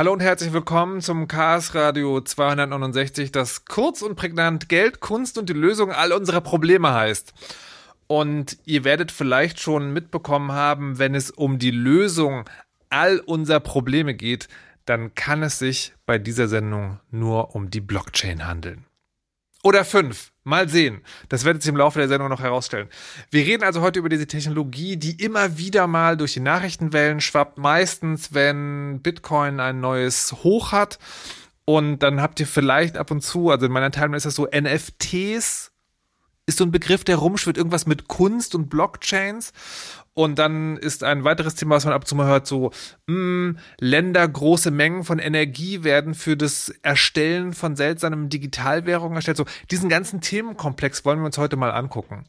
Hallo und herzlich willkommen zum Chaos Radio 269, das kurz und prägnant Geld, Kunst und die Lösung all unserer Probleme heißt. Und ihr werdet vielleicht schon mitbekommen haben, wenn es um die Lösung all unserer Probleme geht, dann kann es sich bei dieser Sendung nur um die Blockchain handeln. Oder fünf. Mal sehen. Das werdet ihr im Laufe der Sendung noch herausstellen. Wir reden also heute über diese Technologie, die immer wieder mal durch die Nachrichtenwellen schwappt. Meistens, wenn Bitcoin ein neues Hoch hat. Und dann habt ihr vielleicht ab und zu, also in meiner Teilung ist das so NFTs, ist so ein Begriff, der rumschwirrt, irgendwas mit Kunst und Blockchains. Und dann ist ein weiteres Thema, was man ab und zu mal hört, so, mh, hm, Länder, große Mengen von Energie werden für das Erstellen von seltsamen Digitalwährungen erstellt. So, diesen ganzen Themenkomplex wollen wir uns heute mal angucken.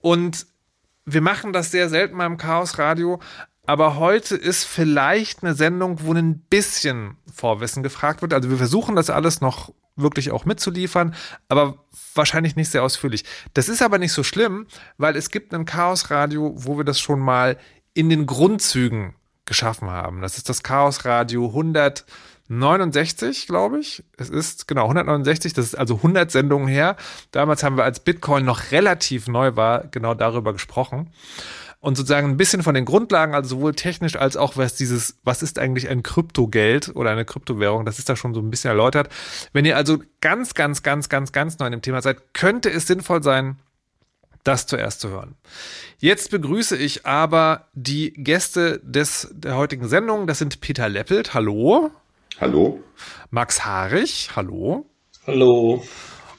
Und wir machen das sehr selten mal im Chaos Radio, aber heute ist vielleicht eine Sendung, wo ein bisschen Vorwissen gefragt wird. Also wir versuchen das alles noch wirklich auch mitzuliefern, aber wahrscheinlich nicht sehr ausführlich. Das ist aber nicht so schlimm, weil es gibt ein Chaos Radio, wo wir das schon mal in den Grundzügen geschaffen haben. Das ist das Chaos Radio 169, glaube ich. Es ist genau 169, das ist also 100 Sendungen her. Damals haben wir, als Bitcoin noch relativ neu war, genau darüber gesprochen und sozusagen ein bisschen von den Grundlagen, also sowohl technisch als auch was dieses, was ist eigentlich ein Kryptogeld oder eine Kryptowährung, das ist da schon so ein bisschen erläutert. Wenn ihr also ganz, ganz, ganz, ganz, ganz neu in dem Thema seid, könnte es sinnvoll sein, das zuerst zu hören. Jetzt begrüße ich aber die Gäste des, der heutigen Sendung. Das sind Peter Leppelt, hallo. Hallo. Max Harich, hallo. Hallo.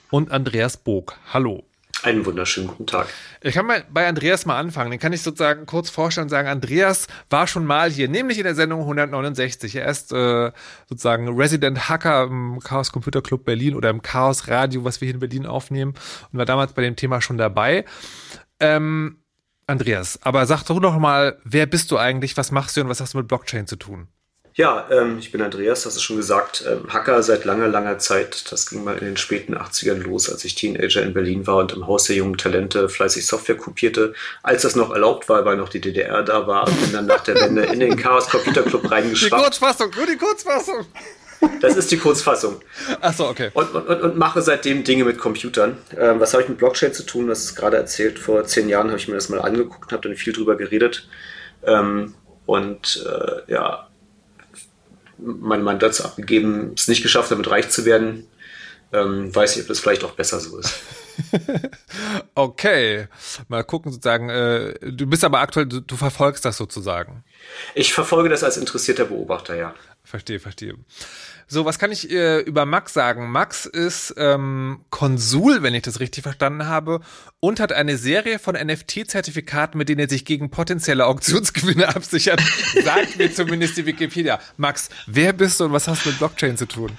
Und Andreas Bog, hallo. Einen wunderschönen guten Tag. Ich kann mal bei Andreas mal anfangen. Den kann ich sozusagen kurz vorstellen und sagen, Andreas war schon mal hier, nämlich in der Sendung 169. Er ist äh, sozusagen Resident Hacker im Chaos Computer Club Berlin oder im Chaos Radio, was wir hier in Berlin aufnehmen und war damals bei dem Thema schon dabei. Ähm, Andreas, aber sag doch noch mal, wer bist du eigentlich, was machst du und was hast du mit Blockchain zu tun? Ja, ähm, ich bin Andreas, das ist schon gesagt, ähm, Hacker seit langer, langer Zeit. Das ging mal in den späten 80ern los, als ich Teenager in Berlin war und im Haus der jungen Talente fleißig Software kopierte. Als das noch erlaubt war, weil noch die DDR da war, bin dann nach der Wende in den Chaos Computer Club reingeschwappt. Die Kurzfassung, nur die Kurzfassung. Das ist die Kurzfassung. Ach so, okay. Und, und, und mache seitdem Dinge mit Computern. Ähm, was habe ich mit Blockchain zu tun? Das ist gerade erzählt. Vor zehn Jahren habe ich mir das mal angeguckt, habe dann viel drüber geredet. Ähm, und äh, ja, mein Mandat abgegeben, es nicht geschafft, damit reich zu werden. Ähm, weiß ich, ob das vielleicht auch besser so ist. okay, mal gucken sozusagen. Äh, du bist aber aktuell, du, du, verfolgst das sozusagen. Ich verfolge das als interessierter Beobachter, ja. Verstehe, verstehe. So, was kann ich äh, über Max sagen? Max ist ähm, Konsul, wenn ich das richtig verstanden habe, und hat eine Serie von NFT-Zertifikaten, mit denen er sich gegen potenzielle Auktionsgewinne absichert. Sagt mir zumindest die Wikipedia. Max, wer bist du und was hast du mit Blockchain zu tun?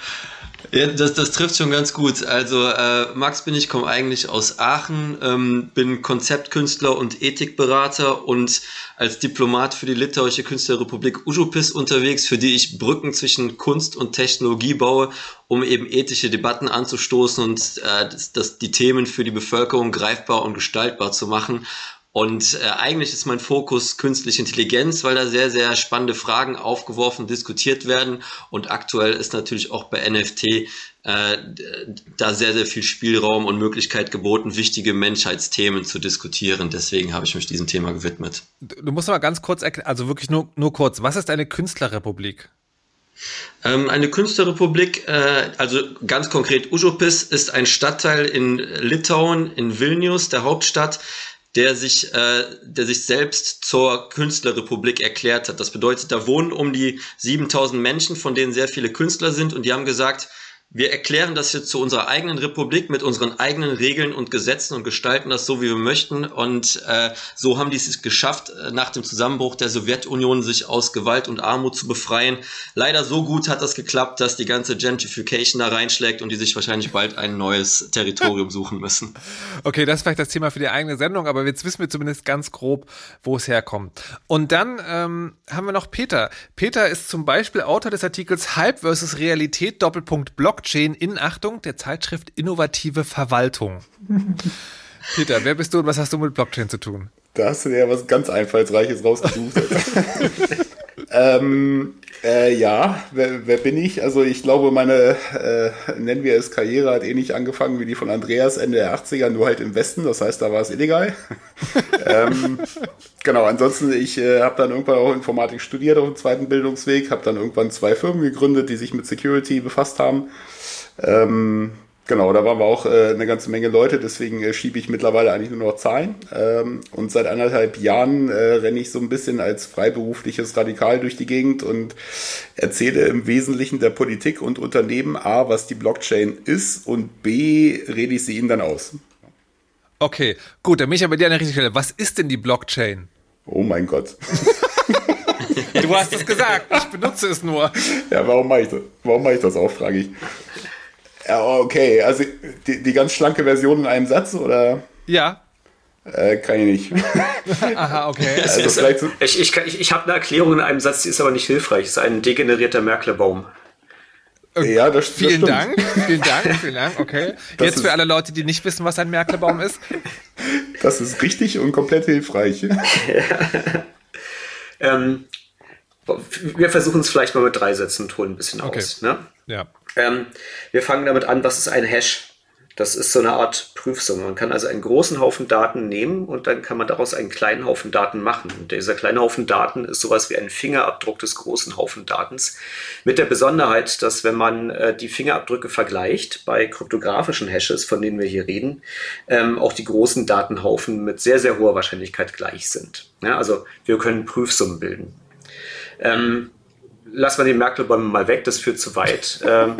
Ja, das, das trifft schon ganz gut. Also äh, Max bin ich, komme eigentlich aus Aachen, ähm, bin Konzeptkünstler und Ethikberater und als Diplomat für die litauische Künstlerrepublik Ujupis unterwegs, für die ich Brücken zwischen Kunst und Technologie baue, um eben ethische Debatten anzustoßen und äh, das, das, die Themen für die Bevölkerung greifbar und gestaltbar zu machen. Und äh, eigentlich ist mein Fokus künstliche Intelligenz, weil da sehr, sehr spannende Fragen aufgeworfen, diskutiert werden. Und aktuell ist natürlich auch bei NFT äh, da sehr, sehr viel Spielraum und Möglichkeit geboten, wichtige Menschheitsthemen zu diskutieren. Deswegen habe ich mich diesem Thema gewidmet. Du musst mal ganz kurz erklären, also wirklich nur, nur kurz, was ist eine Künstlerrepublik? Ähm, eine Künstlerrepublik, äh, also ganz konkret Užupis, ist ein Stadtteil in Litauen, in Vilnius, der Hauptstadt, der sich, äh, der sich selbst zur Künstlerrepublik erklärt hat. Das bedeutet, da wohnen um die 7000 Menschen, von denen sehr viele Künstler sind und die haben gesagt, wir erklären das jetzt zu unserer eigenen Republik mit unseren eigenen Regeln und Gesetzen und gestalten das so, wie wir möchten. Und äh, so haben die es geschafft, äh, nach dem Zusammenbruch der Sowjetunion sich aus Gewalt und Armut zu befreien. Leider so gut hat das geklappt, dass die ganze Gentrification da reinschlägt und die sich wahrscheinlich bald ein neues Territorium suchen müssen. Okay, das ist vielleicht das Thema für die eigene Sendung, aber jetzt wissen wir zumindest ganz grob, wo es herkommt. Und dann ähm, haben wir noch Peter. Peter ist zum Beispiel Autor des Artikels Hype versus Realität Doppelpunkt Block Blockchain in Achtung der Zeitschrift Innovative Verwaltung. Peter, wer bist du und was hast du mit Blockchain zu tun? Da hast du ja was ganz Einfallsreiches rausgesucht. Ähm, äh, ja, wer, wer, bin ich? Also ich glaube, meine, äh, nennen wir es Karriere, hat ähnlich angefangen wie die von Andreas Ende der 80er, nur halt im Westen, das heißt, da war es illegal. ähm, genau, ansonsten, ich äh, habe dann irgendwann auch Informatik studiert auf dem zweiten Bildungsweg, habe dann irgendwann zwei Firmen gegründet, die sich mit Security befasst haben. Ähm, Genau, da waren wir auch äh, eine ganze Menge Leute, deswegen äh, schiebe ich mittlerweile eigentlich nur noch Zahlen. Ähm, und seit anderthalb Jahren äh, renne ich so ein bisschen als freiberufliches Radikal durch die Gegend und erzähle im Wesentlichen der Politik und Unternehmen A, was die Blockchain ist und B, rede ich sie ihnen dann aus. Okay, gut, dann bin ich aber dir an der richtigen Stelle. Was ist denn die Blockchain? Oh mein Gott. du hast es gesagt, ich benutze es nur. Ja, warum mache ich das? Warum mache ich das auch, frage ich. Ja, okay. Also die, die ganz schlanke Version in einem Satz, oder? Ja. Äh, kann ich nicht. Aha, okay. Also ist, so ich ich, ich, ich habe eine Erklärung in einem Satz, die ist aber nicht hilfreich. Es ist ein degenerierter Merklebaum. Äh, ja, das, vielen das Dank, vielen Dank, vielen Dank. Okay. Das Jetzt für alle Leute, die nicht wissen, was ein Merklebaum ist. Das ist richtig und komplett hilfreich. Ja. ähm, wir versuchen es vielleicht mal mit drei Sätzen und holen ein bisschen okay. aus. Ne? Ja. Ähm, wir fangen damit an, was ist ein Hash? Das ist so eine Art Prüfsumme. Man kann also einen großen Haufen Daten nehmen und dann kann man daraus einen kleinen Haufen Daten machen. Und dieser kleine Haufen Daten ist sowas wie ein Fingerabdruck des großen Haufen Datens. Mit der Besonderheit, dass wenn man äh, die Fingerabdrücke vergleicht bei kryptografischen Hashes, von denen wir hier reden, ähm, auch die großen Datenhaufen mit sehr, sehr hoher Wahrscheinlichkeit gleich sind. Ja, also wir können Prüfsummen bilden. Ähm, lassen wir die Merkel-Bäume mal weg, das führt zu weit. Ähm,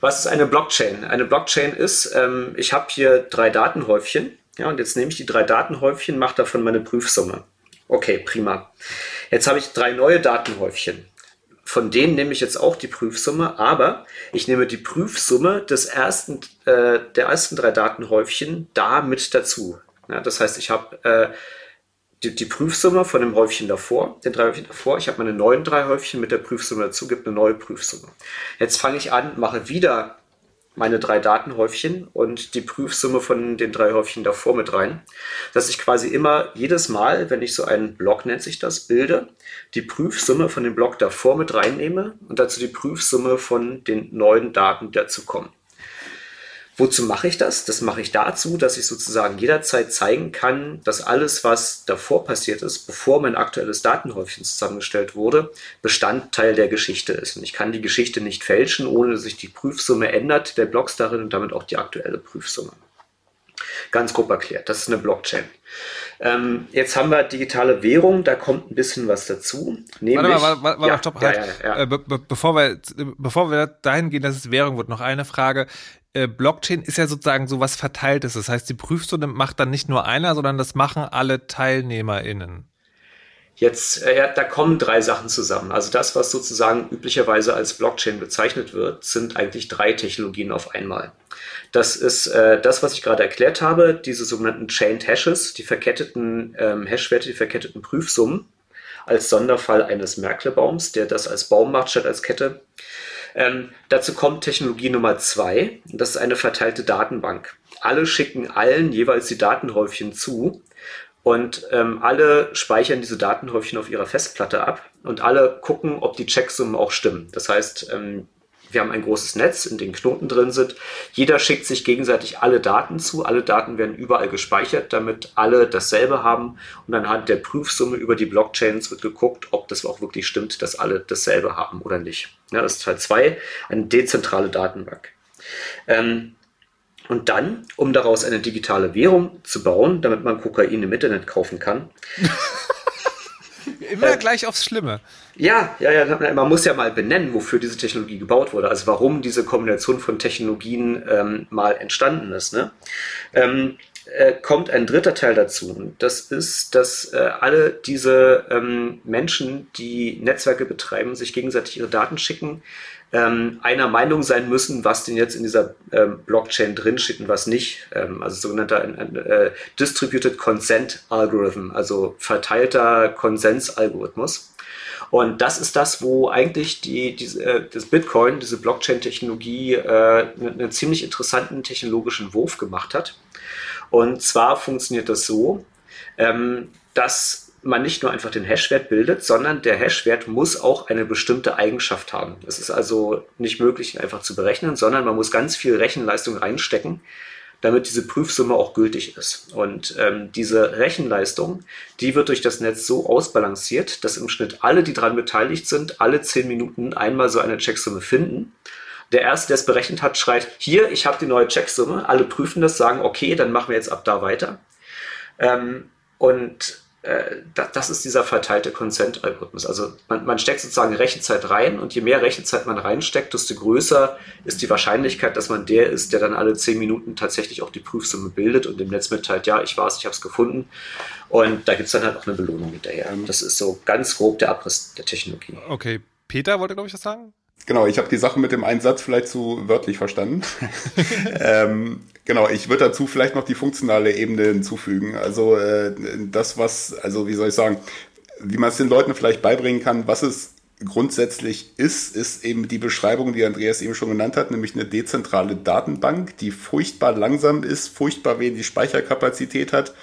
was ist eine Blockchain? Eine Blockchain ist, ähm, ich habe hier drei Datenhäufchen, ja, und jetzt nehme ich die drei Datenhäufchen, mache davon meine Prüfsumme. Okay, prima. Jetzt habe ich drei neue Datenhäufchen. Von denen nehme ich jetzt auch die Prüfsumme, aber ich nehme die Prüfsumme des ersten, äh, der ersten drei Datenhäufchen da mit dazu. Ja, das heißt, ich habe äh, die, die, Prüfsumme von dem Häufchen davor, den drei Häufchen davor. Ich habe meine neuen drei Häufchen mit der Prüfsumme dazu, gibt eine neue Prüfsumme. Jetzt fange ich an, mache wieder meine drei Datenhäufchen und die Prüfsumme von den drei Häufchen davor mit rein, dass ich quasi immer jedes Mal, wenn ich so einen Block nennt sich das, bilde, die Prüfsumme von dem Block davor mit reinnehme und dazu die Prüfsumme von den neuen Daten, die dazu kommen. Wozu mache ich das? Das mache ich dazu, dass ich sozusagen jederzeit zeigen kann, dass alles, was davor passiert ist, bevor mein aktuelles Datenhäufchen zusammengestellt wurde, Bestandteil der Geschichte ist. Und ich kann die Geschichte nicht fälschen, ohne dass sich die Prüfsumme ändert, der Blocks darin und damit auch die aktuelle Prüfsumme. Ganz grob erklärt, das ist eine Blockchain. Ähm, jetzt haben wir digitale Währung, da kommt ein bisschen was dazu. Nämlich, warte mal, warte, warte, ja, stopp, halt. Ja, ja, äh, be bevor, wir, bevor wir dahin gehen, dass es Währung wird, noch eine Frage. Äh, Blockchain ist ja sozusagen so was Verteiltes. Das heißt, die Prüfstunde macht dann nicht nur einer, sondern das machen alle TeilnehmerInnen. Jetzt, äh, ja, da kommen drei Sachen zusammen. Also das, was sozusagen üblicherweise als Blockchain bezeichnet wird, sind eigentlich drei Technologien auf einmal. Das ist äh, das, was ich gerade erklärt habe, diese sogenannten Chained Hashes, die verketteten ähm, Hashwerte, die verketteten Prüfsummen, als Sonderfall eines Merkle-Baums, der das als Baum macht statt als Kette. Ähm, dazu kommt Technologie Nummer zwei, das ist eine verteilte Datenbank. Alle schicken allen jeweils die Datenhäufchen zu und ähm, alle speichern diese Datenhäufchen auf ihrer Festplatte ab und alle gucken, ob die Checksummen auch stimmen. Das heißt, ähm, wir haben ein großes Netz, in dem Knoten drin sind. Jeder schickt sich gegenseitig alle Daten zu. Alle Daten werden überall gespeichert, damit alle dasselbe haben. Und anhand der Prüfsumme über die Blockchains wird geguckt, ob das auch wirklich stimmt, dass alle dasselbe haben oder nicht. Ja, das ist Teil 2, eine dezentrale Datenbank. Ähm, und dann, um daraus eine digitale Währung zu bauen, damit man Kokain im Internet kaufen kann, Immer äh, gleich aufs Schlimme. Ja, ja, ja, man muss ja mal benennen, wofür diese Technologie gebaut wurde, also warum diese Kombination von Technologien ähm, mal entstanden ist. Ne? Ähm, äh, kommt ein dritter Teil dazu. Das ist, dass äh, alle diese ähm, Menschen, die Netzwerke betreiben, sich gegenseitig ihre Daten schicken, ähm, einer Meinung sein müssen, was denn jetzt in dieser ähm, Blockchain drinsteht und was nicht. Ähm, also sogenannter äh, Distributed Consent Algorithm, also verteilter Konsensalgorithmus. Und das ist das, wo eigentlich die, die, äh, das Bitcoin, diese Blockchain-Technologie, äh, einen ziemlich interessanten technologischen Wurf gemacht hat. Und zwar funktioniert das so, ähm, dass man nicht nur einfach den Hashwert bildet, sondern der Hashwert muss auch eine bestimmte Eigenschaft haben. Es ist also nicht möglich, ihn einfach zu berechnen, sondern man muss ganz viel Rechenleistung reinstecken, damit diese Prüfsumme auch gültig ist. Und ähm, diese Rechenleistung, die wird durch das Netz so ausbalanciert, dass im Schnitt alle, die daran beteiligt sind, alle zehn Minuten einmal so eine Checksumme finden. Der Erste, der es berechnet hat, schreit, hier, ich habe die neue Checksumme. Alle prüfen das, sagen, okay, dann machen wir jetzt ab da weiter. Ähm, und das ist dieser verteilte Consent-Algorithmus. Also man, man, steckt sozusagen Rechenzeit rein und je mehr Rechenzeit man reinsteckt, desto größer ist die Wahrscheinlichkeit, dass man der ist, der dann alle zehn Minuten tatsächlich auch die Prüfsumme bildet und dem Netz mitteilt, ja, ich weiß, ich habe es gefunden. Und da gibt es dann halt auch eine Belohnung hinterher. Das ist so ganz grob der Abriss der Technologie. Okay, Peter wollte, glaube ich, das sagen? Genau, ich habe die Sache mit dem einen Satz vielleicht zu wörtlich verstanden. ähm, genau, ich würde dazu vielleicht noch die funktionale Ebene hinzufügen. Also äh, das, was, also wie soll ich sagen, wie man es den Leuten vielleicht beibringen kann, was es grundsätzlich ist, ist eben die Beschreibung, die Andreas eben schon genannt hat, nämlich eine dezentrale Datenbank, die furchtbar langsam ist, furchtbar wenig Speicherkapazität hat,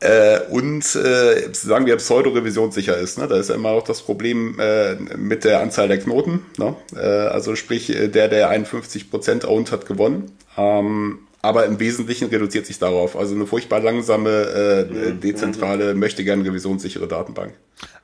äh, und äh, sagen wir pseudo-revisionssicher ist. Ne? Da ist ja immer auch das Problem äh, mit der Anzahl der Knoten. Ne? Äh, also sprich, äh, der, der 51% owned, hat gewonnen. Ähm, aber im Wesentlichen reduziert sich darauf. Also eine furchtbar langsame, äh, mhm. dezentrale, möchte gern revisionssichere Datenbank.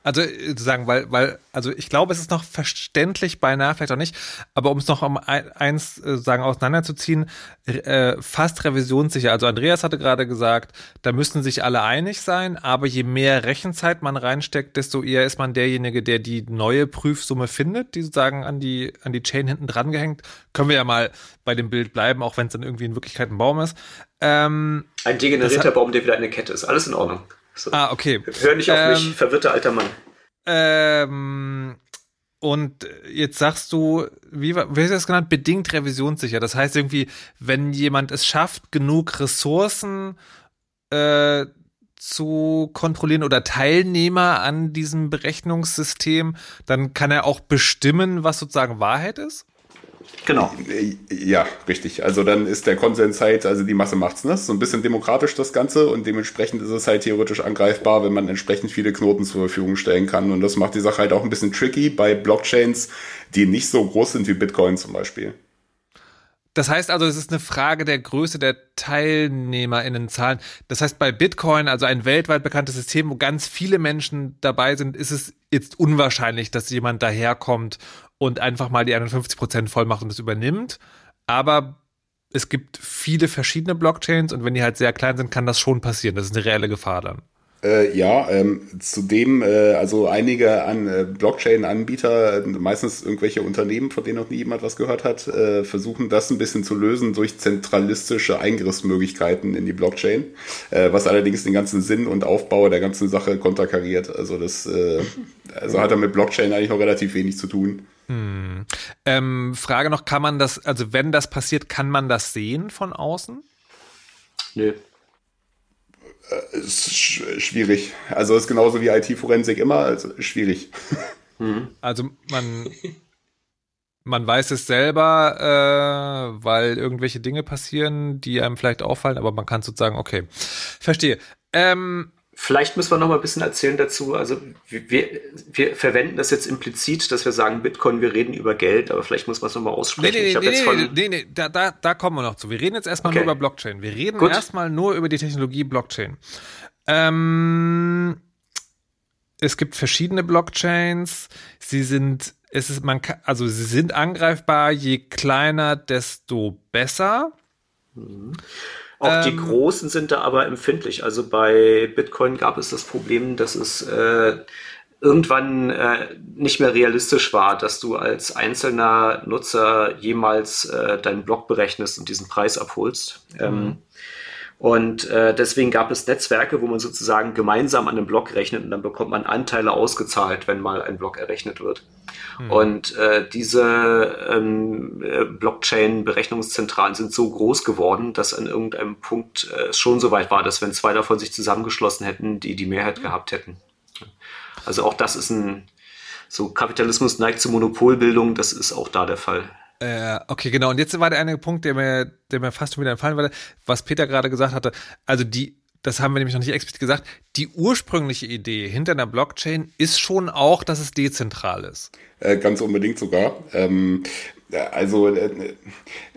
Also äh, sagen, weil, weil, also ich glaube, es ist noch verständlich, beinahe vielleicht auch nicht, aber um es noch um eins äh, sagen auseinanderzuziehen, äh, fast revisionssicher. Also Andreas hatte gerade gesagt, da müssen sich alle einig sein, aber je mehr Rechenzeit man reinsteckt, desto eher ist man derjenige, der die neue Prüfsumme findet, die sozusagen an die, an die Chain hinten dran gehängt. Können wir ja mal bei dem Bild bleiben, auch wenn es dann irgendwie in Wirklichkeit ein Baum ist. Ähm, ein degenerierter Baum, der wieder eine Kette ist. Alles in Ordnung. So. Ah, okay. Hör nicht auf ähm, mich, verwirrter alter Mann. Ähm, und jetzt sagst du, wie, wie hast du das genannt? Bedingt revisionssicher. Das heißt irgendwie, wenn jemand es schafft, genug Ressourcen äh, zu kontrollieren oder Teilnehmer an diesem Berechnungssystem, dann kann er auch bestimmen, was sozusagen Wahrheit ist? Genau. Ja, richtig. Also dann ist der Konsens halt, also die Masse macht's, ne? So ein bisschen demokratisch das Ganze und dementsprechend ist es halt theoretisch angreifbar, wenn man entsprechend viele Knoten zur Verfügung stellen kann. Und das macht die Sache halt auch ein bisschen tricky bei Blockchains, die nicht so groß sind wie Bitcoin zum Beispiel. Das heißt also, es ist eine Frage der Größe der TeilnehmerInnenzahlen. Das heißt, bei Bitcoin, also ein weltweit bekanntes System, wo ganz viele Menschen dabei sind, ist es jetzt unwahrscheinlich, dass jemand daherkommt und einfach mal die 51 Prozent voll macht und das übernimmt. Aber es gibt viele verschiedene Blockchains und wenn die halt sehr klein sind, kann das schon passieren. Das ist eine reelle Gefahr dann. Äh, ja, ähm, zudem, äh, also einige an äh, Blockchain-Anbieter, meistens irgendwelche Unternehmen, von denen noch nie jemand was gehört hat, äh, versuchen das ein bisschen zu lösen durch zentralistische Eingriffsmöglichkeiten in die Blockchain, äh, was allerdings den ganzen Sinn und Aufbau der ganzen Sache konterkariert. Also das äh, also hat er mit Blockchain eigentlich noch relativ wenig zu tun. Hm. Ähm, Frage noch, kann man das, also wenn das passiert, kann man das sehen von außen? Nö. Äh, ist schwierig. Also ist genauso wie IT-Forensik immer, also schwierig. Mhm. Also man, man weiß es selber, äh, weil irgendwelche Dinge passieren, die einem vielleicht auffallen, aber man kann sozusagen, okay, verstehe. Ähm, Vielleicht müssen wir noch mal ein bisschen erzählen dazu. Also wir, wir verwenden das jetzt implizit, dass wir sagen Bitcoin, wir reden über Geld, aber vielleicht muss man es noch mal aussprechen. Nee, nee, nee, nee, nee, nee, da, da, da kommen wir noch zu. Wir reden jetzt erstmal okay. nur über Blockchain. Wir reden Gut. erstmal nur über die Technologie Blockchain. Ähm, es gibt verschiedene Blockchains. Sie sind, es ist, man kann, also sie sind angreifbar. Je kleiner, desto besser. Mhm. Auch ähm, die großen sind da aber empfindlich. Also bei Bitcoin gab es das Problem, dass es äh, irgendwann äh, nicht mehr realistisch war, dass du als einzelner Nutzer jemals äh, deinen Block berechnest und diesen Preis abholst. Ähm, mhm. Und äh, deswegen gab es Netzwerke, wo man sozusagen gemeinsam an einem Block rechnet und dann bekommt man Anteile ausgezahlt, wenn mal ein Block errechnet wird. Mhm. Und äh, diese ähm, äh, Blockchain-Berechnungszentralen sind so groß geworden, dass an irgendeinem Punkt äh, es schon so weit war, dass wenn zwei davon sich zusammengeschlossen hätten, die die Mehrheit mhm. gehabt hätten. Also auch das ist ein, so Kapitalismus neigt zur Monopolbildung, das ist auch da der Fall. Äh, okay, genau. Und jetzt war der eine Punkt, der mir, der mir fast schon wieder entfallen war, was Peter gerade gesagt hatte. Also die, das haben wir nämlich noch nicht explizit gesagt, die ursprüngliche Idee hinter einer Blockchain ist schon auch, dass es dezentral ist. Äh, ganz unbedingt sogar. Ähm, also äh,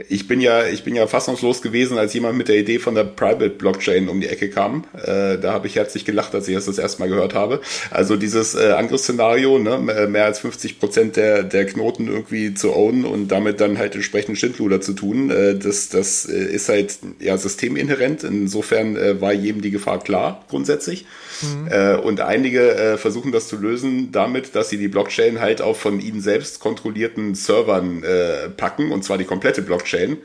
ich bin ja ich bin ja fassungslos gewesen, als jemand mit der Idee von der Private Blockchain um die Ecke kam. Äh, da habe ich herzlich gelacht, als ich das das erste Mal gehört habe. Also dieses äh, Angriffsszenario, ne, mehr als 50 Prozent der der Knoten irgendwie zu ownen und damit dann halt entsprechend Schindluder zu tun, äh, das das äh, ist halt ja systeminhärent. Insofern äh, war jedem die Gefahr klar grundsätzlich. Mhm. Äh, und einige äh, versuchen das zu lösen damit, dass sie die Blockchain halt auf von ihnen selbst kontrollierten Servern äh, packen, und zwar die komplette Blockchain.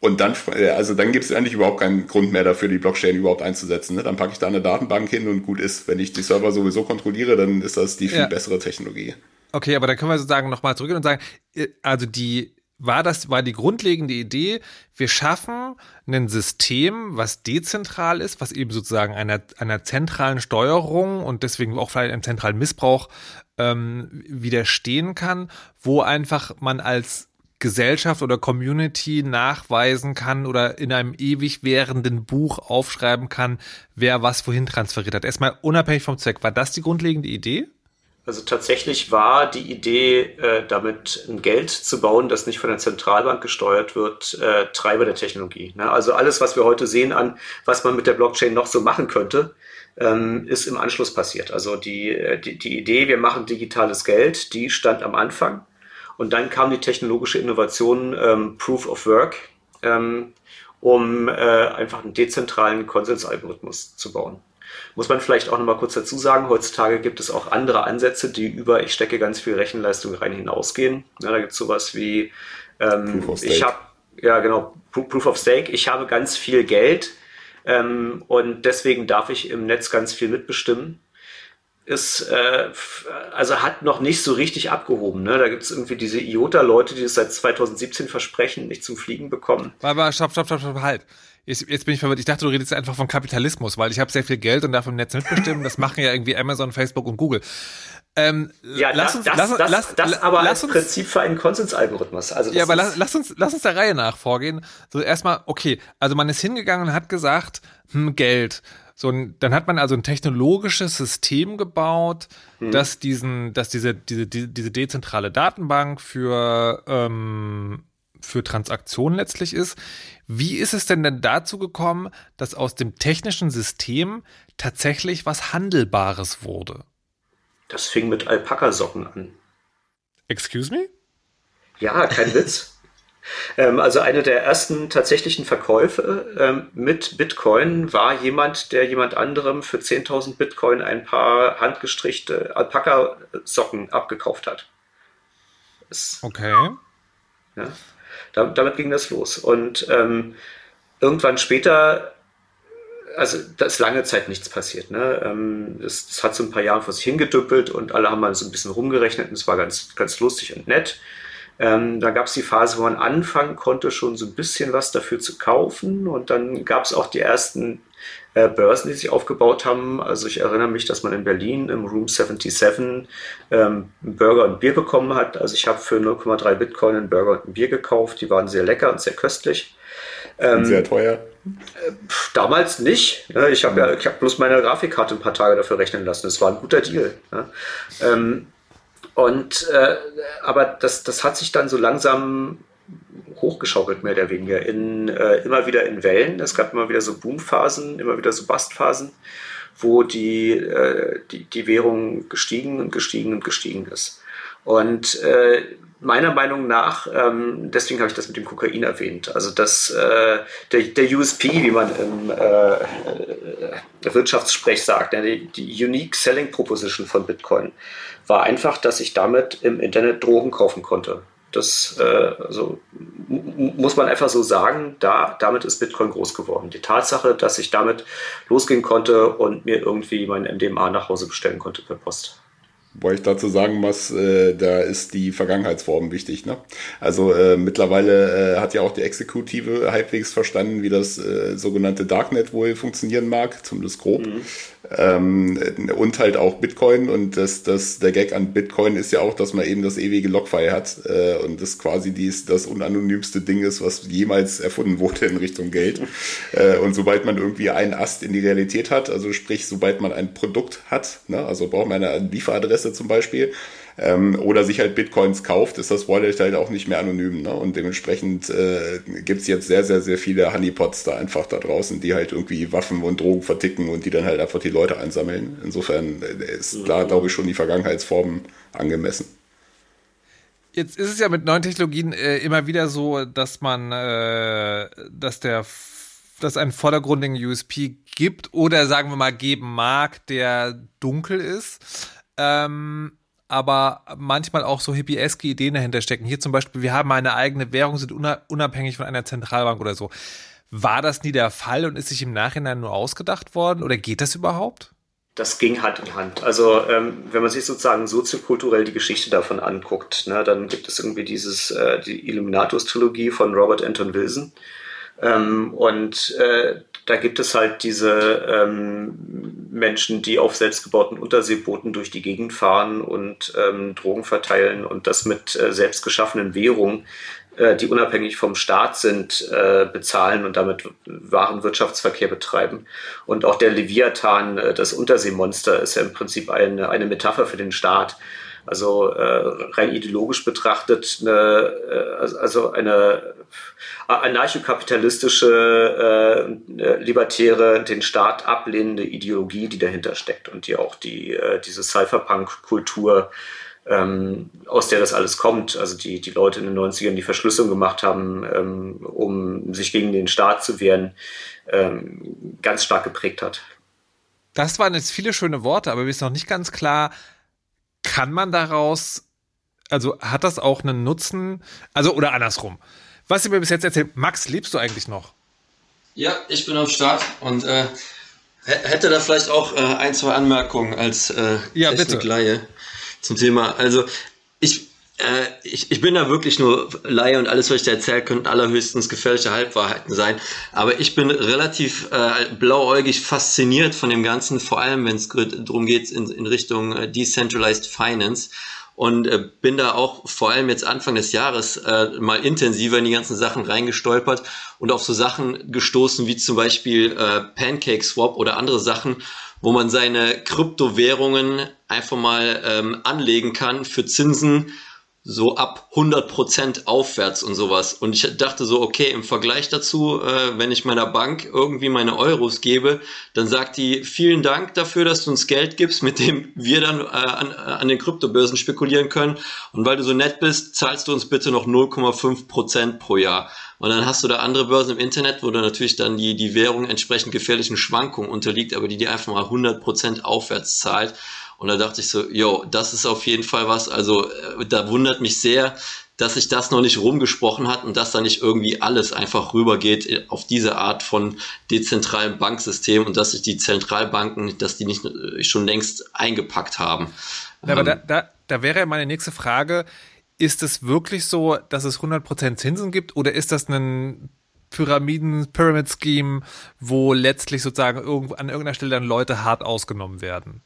Und dann, äh, also dann gibt es eigentlich überhaupt keinen Grund mehr dafür, die Blockchain überhaupt einzusetzen. Ne? Dann packe ich da eine Datenbank hin und gut ist. Wenn ich die Server sowieso kontrolliere, dann ist das die viel ja. bessere Technologie. Okay, aber dann können wir sozusagen nochmal zurückgehen und sagen, äh, also die war das, war die grundlegende Idee, wir schaffen ein System, was dezentral ist, was eben sozusagen einer, einer zentralen Steuerung und deswegen auch vielleicht einem zentralen Missbrauch ähm, widerstehen kann, wo einfach man als Gesellschaft oder Community nachweisen kann oder in einem ewig währenden Buch aufschreiben kann, wer was wohin transferiert hat. Erstmal unabhängig vom Zweck. War das die grundlegende Idee? Also tatsächlich war die Idee, äh, damit ein Geld zu bauen, das nicht von der Zentralbank gesteuert wird, äh, Treiber der Technologie. Ne? Also alles, was wir heute sehen an, was man mit der Blockchain noch so machen könnte, ähm, ist im Anschluss passiert. Also die, äh, die, die Idee, wir machen digitales Geld, die stand am Anfang. Und dann kam die technologische Innovation ähm, Proof of Work, ähm, um äh, einfach einen dezentralen Konsensalgorithmus zu bauen. Muss man vielleicht auch nochmal kurz dazu sagen, heutzutage gibt es auch andere Ansätze, die über ich stecke ganz viel Rechenleistung rein hinausgehen. Ja, da gibt es sowas wie ähm, ich habe ja genau Proof of Stake, ich habe ganz viel Geld ähm, und deswegen darf ich im Netz ganz viel mitbestimmen ist, äh, also hat noch nicht so richtig abgehoben. Ne? Da gibt es irgendwie diese IOTA-Leute, die es seit 2017 versprechen, nicht zum Fliegen bekommen. Aber stopp, stopp, stopp, stopp, halt. Jetzt, jetzt bin ich verwirrt. Ich dachte, du redest einfach von Kapitalismus, weil ich habe sehr viel Geld und darf im Netz mitbestimmen. Das machen ja irgendwie Amazon, Facebook und Google. Ähm, ja, lass uns, das, lass, das, lass, das aber lass als uns, Prinzip für einen Konsensalgorithmus. Also ja, aber lass, lass, uns, lass uns der Reihe nach vorgehen. So erstmal, okay, also man ist hingegangen und hat gesagt, hm, Geld. So, dann hat man also ein technologisches System gebaut, hm. das diesen, dass diese, diese, diese, diese dezentrale Datenbank für, ähm, für Transaktionen letztlich ist. Wie ist es denn denn dazu gekommen, dass aus dem technischen System tatsächlich was Handelbares wurde? Das fing mit Alpaka-Socken an. Excuse me? Ja, kein Witz. ähm, also eine der ersten tatsächlichen Verkäufe ähm, mit Bitcoin war jemand, der jemand anderem für 10.000 Bitcoin ein paar handgestrichte Alpaka-Socken abgekauft hat. Das, okay. Ja, damit ging das los. Und ähm, irgendwann später also da ist lange Zeit nichts passiert. Ne? Ähm, das, das, hat so ein paar Jahre vor sich hingedüppelt und alle haben mal so ein bisschen rumgerechnet und es war ganz, ganz lustig und nett. Ähm, da gab es die Phase, wo man anfangen konnte, schon so ein bisschen was dafür zu kaufen. Und dann gab es auch die ersten äh, Börsen, die sich aufgebaut haben. Also ich erinnere mich, dass man in Berlin im Room 77 ähm, Burger und Bier bekommen hat. Also ich habe für 0,3 Bitcoin einen Burger und ein Bier gekauft. Die waren sehr lecker und sehr köstlich. Ähm, sehr teuer. Damals nicht. Ne? Ich habe ja, ich habe bloß meine Grafikkarte ein paar Tage dafür rechnen lassen. Es war ein guter Deal. Ne? Ähm, und äh, aber das, das hat sich dann so langsam hochgeschaukelt, mehr oder weniger, in, äh, immer wieder in Wellen. Es gab immer wieder so Boomphasen, immer wieder so Bastphasen, wo die, äh, die, die Währung gestiegen und gestiegen und gestiegen ist. Und äh, meiner Meinung nach, ähm, deswegen habe ich das mit dem Kokain erwähnt, also das, äh, der, der USP, wie man im äh, Wirtschaftssprech sagt, die, die Unique Selling Proposition von Bitcoin, war einfach, dass ich damit im Internet Drogen kaufen konnte. Das äh, also, muss man einfach so sagen, da, damit ist Bitcoin groß geworden. Die Tatsache, dass ich damit losgehen konnte und mir irgendwie mein MDMA nach Hause bestellen konnte per Post. Wobei ich dazu sagen muss, äh, da ist die Vergangenheitsform wichtig. Ne? Also äh, mittlerweile äh, hat ja auch die Exekutive halbwegs verstanden, wie das äh, sogenannte Darknet wohl funktionieren mag, zumindest grob. Mhm. Ähm, und halt auch Bitcoin und das, das, der Gag an Bitcoin ist ja auch, dass man eben das ewige Lockfile hat äh, und das quasi dies, das unanonymste Ding ist, was jemals erfunden wurde in Richtung Geld. Äh, und sobald man irgendwie einen Ast in die Realität hat, also sprich, sobald man ein Produkt hat, ne, also braucht man eine Lieferadresse zum Beispiel, ähm, oder sich halt Bitcoins kauft, ist das Wallet halt auch nicht mehr anonym. Ne? Und dementsprechend äh, gibt jetzt sehr, sehr, sehr viele Honeypots da einfach da draußen, die halt irgendwie Waffen und Drogen verticken und die dann halt einfach die Leute einsammeln. Insofern äh, ist da, glaube ich, schon die Vergangenheitsform angemessen. Jetzt ist es ja mit neuen Technologien äh, immer wieder so, dass man, äh, dass der, dass einen vordergründigen USP gibt oder sagen wir mal geben mag, der dunkel ist. Ähm, aber manchmal auch so hippieske Ideen dahinter stecken. Hier zum Beispiel, wir haben eine eigene Währung, sind unabhängig von einer Zentralbank oder so. War das nie der Fall und ist sich im Nachhinein nur ausgedacht worden oder geht das überhaupt? Das ging Hand in Hand. Also ähm, wenn man sich sozusagen soziokulturell die Geschichte davon anguckt, ne, dann gibt es irgendwie dieses äh, die Illuminatus-Trilogie von Robert Anton Wilson. Ähm, und äh, da gibt es halt diese ähm, Menschen, die auf selbstgebauten Unterseebooten durch die Gegend fahren und ähm, Drogen verteilen und das mit äh, selbst geschaffenen Währungen, äh, die unabhängig vom Staat sind, äh, bezahlen und damit wahren Wirtschaftsverkehr betreiben. Und auch der Leviathan, äh, das Unterseemonster, ist ja im Prinzip eine, eine Metapher für den Staat. Also äh, rein ideologisch betrachtet, eine, äh, also eine anarchokapitalistische, äh, libertäre, den Staat ablehnende Ideologie, die dahinter steckt und die auch die, äh, diese Cypherpunk-Kultur, ähm, aus der das alles kommt, also die, die Leute in den 90ern die Verschlüsselung gemacht haben, ähm, um sich gegen den Staat zu wehren, ähm, ganz stark geprägt hat. Das waren jetzt viele schöne Worte, aber mir ist noch nicht ganz klar, kann man daraus, also hat das auch einen Nutzen, also oder andersrum. Was ihr mir bis jetzt erzählt, Max, lebst du eigentlich noch? Ja, ich bin am Start und äh, hätte da vielleicht auch äh, ein, zwei Anmerkungen als äh, ja, Technik-Laie zum Thema. Also äh, ich, ich bin da wirklich nur Laie und alles, was ich da erzähle, könnten allerhöchstens gefährliche Halbwahrheiten sein. Aber ich bin relativ äh, blauäugig fasziniert von dem Ganzen, vor allem wenn es darum geht in, in Richtung äh, Decentralized Finance und äh, bin da auch vor allem jetzt Anfang des Jahres äh, mal intensiver in die ganzen Sachen reingestolpert und auf so Sachen gestoßen wie zum Beispiel äh, Pancake Swap oder andere Sachen, wo man seine Kryptowährungen einfach mal ähm, anlegen kann für Zinsen so ab 100% aufwärts und sowas. Und ich dachte so, okay, im Vergleich dazu, äh, wenn ich meiner Bank irgendwie meine Euros gebe, dann sagt die, vielen Dank dafür, dass du uns Geld gibst, mit dem wir dann äh, an, an den Kryptobörsen spekulieren können. Und weil du so nett bist, zahlst du uns bitte noch 0,5% pro Jahr. Und dann hast du da andere Börsen im Internet, wo du natürlich dann die, die Währung entsprechend gefährlichen Schwankungen unterliegt, aber die dir einfach mal 100% aufwärts zahlt. Und da dachte ich so, yo, das ist auf jeden Fall was. Also äh, da wundert mich sehr, dass sich das noch nicht rumgesprochen hat und dass da nicht irgendwie alles einfach rübergeht äh, auf diese Art von dezentralen Banksystem und dass sich die Zentralbanken, dass die nicht äh, schon längst eingepackt haben. Ja, aber ähm, da, da, da wäre ja meine nächste Frage, ist es wirklich so, dass es 100% Zinsen gibt oder ist das ein Pyramiden, Pyramid Scheme, wo letztlich sozusagen irgendwo an irgendeiner Stelle dann Leute hart ausgenommen werden?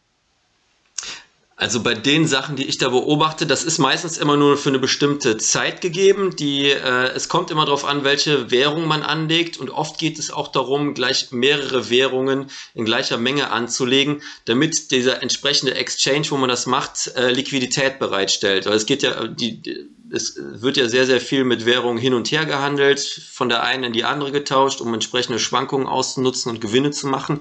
Also bei den Sachen, die ich da beobachte, das ist meistens immer nur für eine bestimmte Zeit gegeben. Die, äh, es kommt immer darauf an, welche Währung man anlegt und oft geht es auch darum, gleich mehrere Währungen in gleicher Menge anzulegen, damit dieser entsprechende Exchange, wo man das macht, äh, Liquidität bereitstellt. Weil es geht ja, die, es wird ja sehr, sehr viel mit Währungen hin und her gehandelt, von der einen in die andere getauscht, um entsprechende Schwankungen auszunutzen und Gewinne zu machen.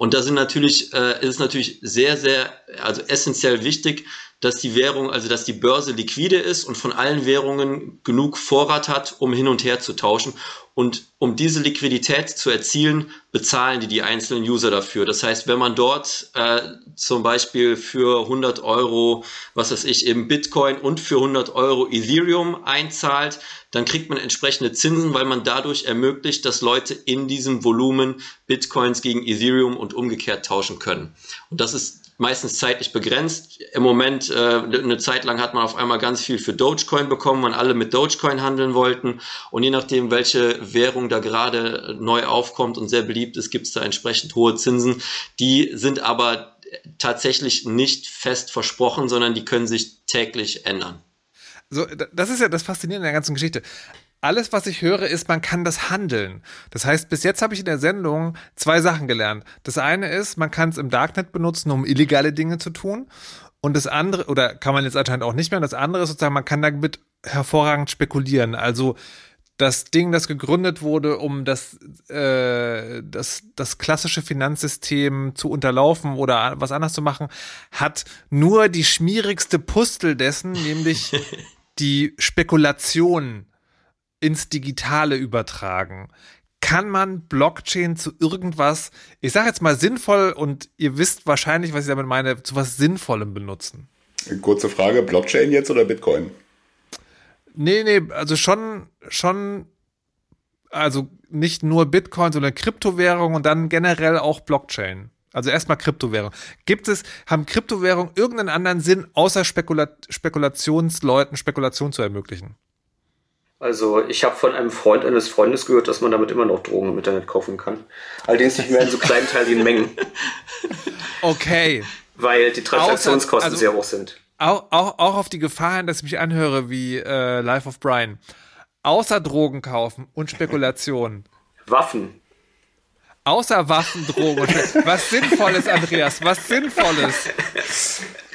Und da sind natürlich, äh, ist natürlich sehr, sehr, also essentiell wichtig, dass die Währung, also dass die Börse liquide ist und von allen Währungen genug Vorrat hat, um hin und her zu tauschen. Und um diese Liquidität zu erzielen, bezahlen die die einzelnen User dafür. Das heißt, wenn man dort äh, zum Beispiel für 100 Euro, was weiß ich, eben Bitcoin und für 100 Euro Ethereum einzahlt, dann kriegt man entsprechende Zinsen, weil man dadurch ermöglicht, dass Leute in diesem Volumen Bitcoins gegen Ethereum und umgekehrt tauschen können. Und das ist meistens zeitlich begrenzt. Im Moment, äh, eine Zeit lang hat man auf einmal ganz viel für Dogecoin bekommen, weil alle mit Dogecoin handeln wollten. Und je nachdem, welche Währung da gerade neu aufkommt und sehr beliebt ist, gibt es da entsprechend hohe Zinsen. Die sind aber tatsächlich nicht fest versprochen, sondern die können sich täglich ändern. So, das ist ja das Faszinierende der ganzen Geschichte alles, was ich höre, ist, man kann das handeln. Das heißt, bis jetzt habe ich in der Sendung zwei Sachen gelernt. Das eine ist, man kann es im Darknet benutzen, um illegale Dinge zu tun. Und das andere, oder kann man jetzt anscheinend auch nicht mehr. Und das andere ist sozusagen, man kann damit hervorragend spekulieren. Also das Ding, das gegründet wurde, um das, äh, das, das klassische Finanzsystem zu unterlaufen oder was anders zu machen, hat nur die schmierigste Pustel dessen, nämlich die Spekulation ins Digitale übertragen. Kann man Blockchain zu irgendwas, ich sage jetzt mal sinnvoll und ihr wisst wahrscheinlich, was ich damit meine, zu was Sinnvollem benutzen? Kurze Frage, Blockchain jetzt oder Bitcoin? Nee, nee, also schon, schon, also nicht nur Bitcoin, sondern Kryptowährung und dann generell auch Blockchain. Also erstmal Kryptowährung. Gibt es, haben Kryptowährungen irgendeinen anderen Sinn, außer Spekula Spekulationsleuten Spekulation zu ermöglichen? Also ich habe von einem Freund eines Freundes gehört, dass man damit immer noch Drogen im Internet kaufen kann. Allerdings nicht mehr in so kleinteiligen Mengen. Okay. Weil die Transaktionskosten also, sehr hoch sind. Auch, auch, auch auf die Gefahr hin, dass ich mich anhöre wie äh, Life of Brian. Außer Drogen kaufen und Spekulation. Waffen. Außer Waffen, Drogen Was Sinnvolles, Andreas, was Sinnvolles.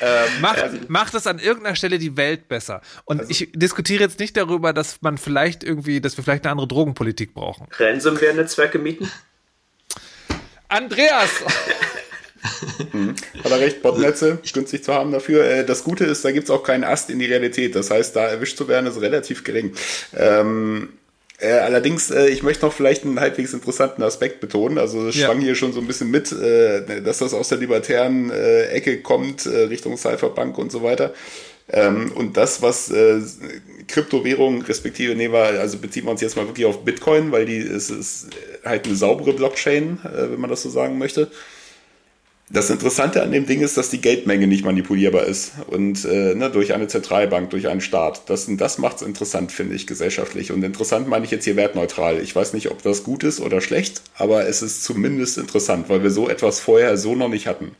Ähm, macht, also, macht es an irgendeiner Stelle die Welt besser. Und also, ich diskutiere jetzt nicht darüber, dass man vielleicht irgendwie, dass wir vielleicht eine andere Drogenpolitik brauchen. Ransomware-Netzwerke mieten? Andreas! mhm. Hat er recht, Botnetze günstig zu haben dafür. Äh, das Gute ist, da gibt es auch keinen Ast in die Realität. Das heißt, da erwischt zu werden, ist relativ gering. Ähm, äh, allerdings, äh, ich möchte noch vielleicht einen halbwegs interessanten Aspekt betonen. Also es ja. schwang hier schon so ein bisschen mit, äh, dass das aus der libertären äh, Ecke kommt, äh, Richtung Cypherpunk und so weiter. Ähm, und das, was äh, Kryptowährungen respektive nehmen wir, also beziehen wir uns jetzt mal wirklich auf Bitcoin, weil die es ist halt eine saubere Blockchain, wenn man das so sagen möchte. Das Interessante an dem Ding ist, dass die Geldmenge nicht manipulierbar ist und äh, ne, durch eine Zentralbank, durch einen Staat. Das, das macht es interessant, finde ich, gesellschaftlich. Und interessant meine ich jetzt hier wertneutral. Ich weiß nicht, ob das gut ist oder schlecht, aber es ist zumindest interessant, weil wir so etwas vorher so noch nicht hatten.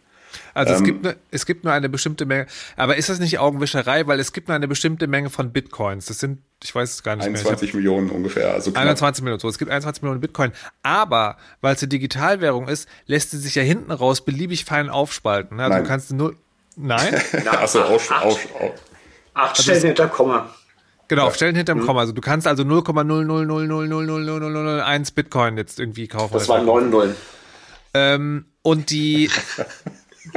Also ähm, es, gibt ne, es gibt nur eine bestimmte Menge, aber ist das nicht Augenwischerei, weil es gibt nur eine bestimmte Menge von Bitcoins. Das sind, ich weiß es gar nicht 21 mehr. Millionen ungefähr. Also 21 Millionen, so. Es gibt 21 Millionen Bitcoin. Aber, weil es eine Digitalwährung ist, lässt sie sich ja hinten raus beliebig fein aufspalten. Also Nein. du kannst nur, nein? Achso, auf, auf, auf. Acht Stellen also hinter Komma. Genau, auf Stellen hinterm mhm. Komma. Also du kannst also 0,000000001 Bitcoin jetzt irgendwie kaufen. Das waren 9 Nullen. Ähm, und die,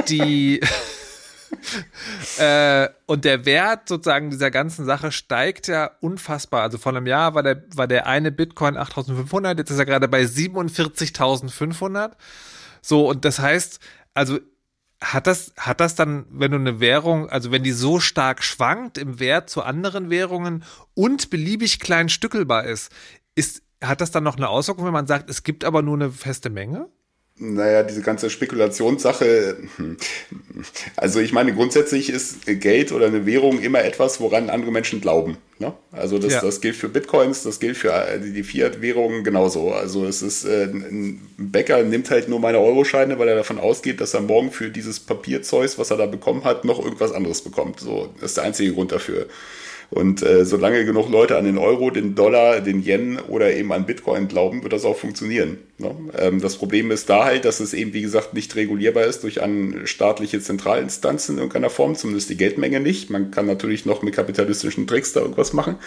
die äh, und der Wert sozusagen dieser ganzen Sache steigt ja unfassbar. Also vor einem Jahr war der, war der eine Bitcoin 8500, jetzt ist er gerade bei 47.500. So, und das heißt, also hat das, hat das dann, wenn du eine Währung, also wenn die so stark schwankt im Wert zu anderen Währungen und beliebig klein stückelbar ist, ist, hat das dann noch eine Auswirkung, wenn man sagt, es gibt aber nur eine feste Menge? Naja, diese ganze Spekulationssache, hm. also ich meine, grundsätzlich ist Geld oder eine Währung immer etwas, woran andere Menschen glauben. Ne? Also das, ja. das gilt für Bitcoins, das gilt für äh, die Fiat-Währungen genauso. Also es ist, äh, ein Bäcker nimmt halt nur meine Euroscheine, weil er davon ausgeht, dass er morgen für dieses Papierzeug, was er da bekommen hat, noch irgendwas anderes bekommt. So, das ist der einzige Grund dafür. Und äh, solange genug Leute an den Euro, den Dollar, den Yen oder eben an Bitcoin glauben, wird das auch funktionieren. Ne? Ähm, das Problem ist da halt, dass es eben, wie gesagt, nicht regulierbar ist durch eine staatliche Zentralinstanz in irgendeiner Form, zumindest die Geldmenge nicht. Man kann natürlich noch mit kapitalistischen Tricks da irgendwas machen.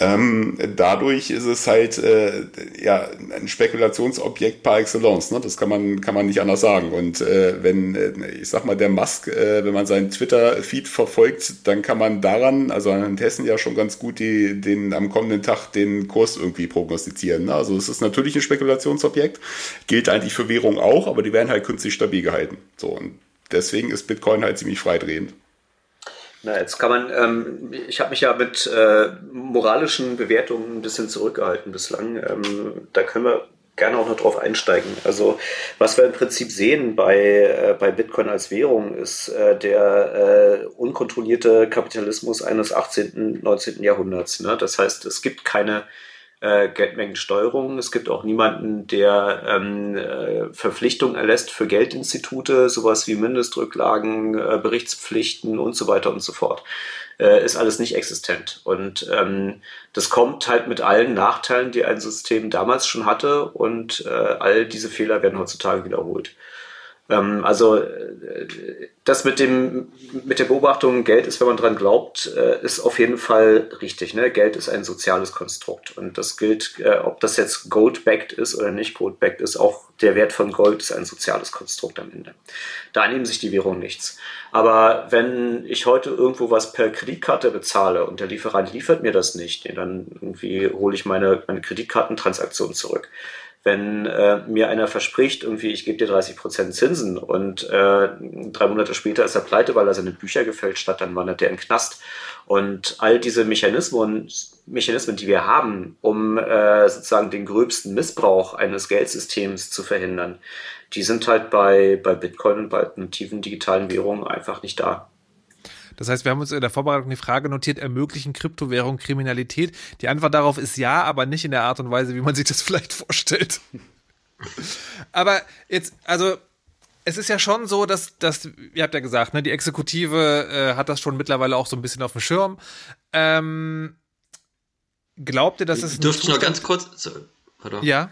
Ähm, dadurch ist es halt äh, ja ein Spekulationsobjekt par excellence. Ne? Das kann man kann man nicht anders sagen. Und äh, wenn äh, ich sag mal der Musk, äh, wenn man seinen Twitter-Feed verfolgt, dann kann man daran, also an Hessen ja schon ganz gut die, den am kommenden Tag den Kurs irgendwie prognostizieren. Ne? Also es ist natürlich ein Spekulationsobjekt, gilt eigentlich für Währung auch, aber die werden halt künstlich stabil gehalten. So und deswegen ist Bitcoin halt ziemlich freidrehend. Na, jetzt kann man, ähm, ich habe mich ja mit äh, moralischen Bewertungen ein bisschen zurückgehalten bislang. Ähm, da können wir gerne auch noch drauf einsteigen. Also was wir im Prinzip sehen bei, äh, bei Bitcoin als Währung ist äh, der äh, unkontrollierte Kapitalismus eines 18., 19. Jahrhunderts. Ne? Das heißt, es gibt keine äh, Geldmengensteuerung. Es gibt auch niemanden, der ähm, äh, Verpflichtungen erlässt für Geldinstitute, sowas wie Mindestrücklagen, äh, Berichtspflichten und so weiter und so fort. Äh, ist alles nicht existent. Und ähm, das kommt halt mit allen Nachteilen, die ein System damals schon hatte und äh, all diese Fehler werden heutzutage wiederholt. Ähm, also äh, das mit dem mit der Beobachtung, Geld ist, wenn man dran glaubt, äh, ist auf jeden Fall richtig. Ne? Geld ist ein soziales Konstrukt und das gilt, äh, ob das jetzt Gold-backed ist oder nicht Gold-backed ist, auch der Wert von Gold ist ein soziales Konstrukt am Ende. Da nehmen sich die Währungen nichts. Aber wenn ich heute irgendwo was per Kreditkarte bezahle und der Lieferant liefert mir das nicht, dann irgendwie hole ich meine, meine Kreditkartentransaktion zurück wenn äh, mir einer verspricht, irgendwie, ich gebe dir 30% Zinsen und äh, drei Monate später ist er pleite, weil er seine Bücher gefälscht hat, dann wandert der in Knast. Und all diese Mechanismen, Mechanismen, die wir haben, um äh, sozusagen den gröbsten Missbrauch eines Geldsystems zu verhindern, die sind halt bei, bei Bitcoin und bei alternativen digitalen Währungen einfach nicht da. Das heißt, wir haben uns in der Vorbereitung die Frage notiert, ermöglichen Kryptowährungen Kriminalität? Die Antwort darauf ist ja, aber nicht in der Art und Weise, wie man sich das vielleicht vorstellt. aber jetzt, also es ist ja schon so, dass, dass ihr habt ja gesagt, ne, die Exekutive äh, hat das schon mittlerweile auch so ein bisschen auf dem Schirm. Ähm, glaubt ihr, dass es. Dürfte ich noch ganz kurz. Pardon. Ja.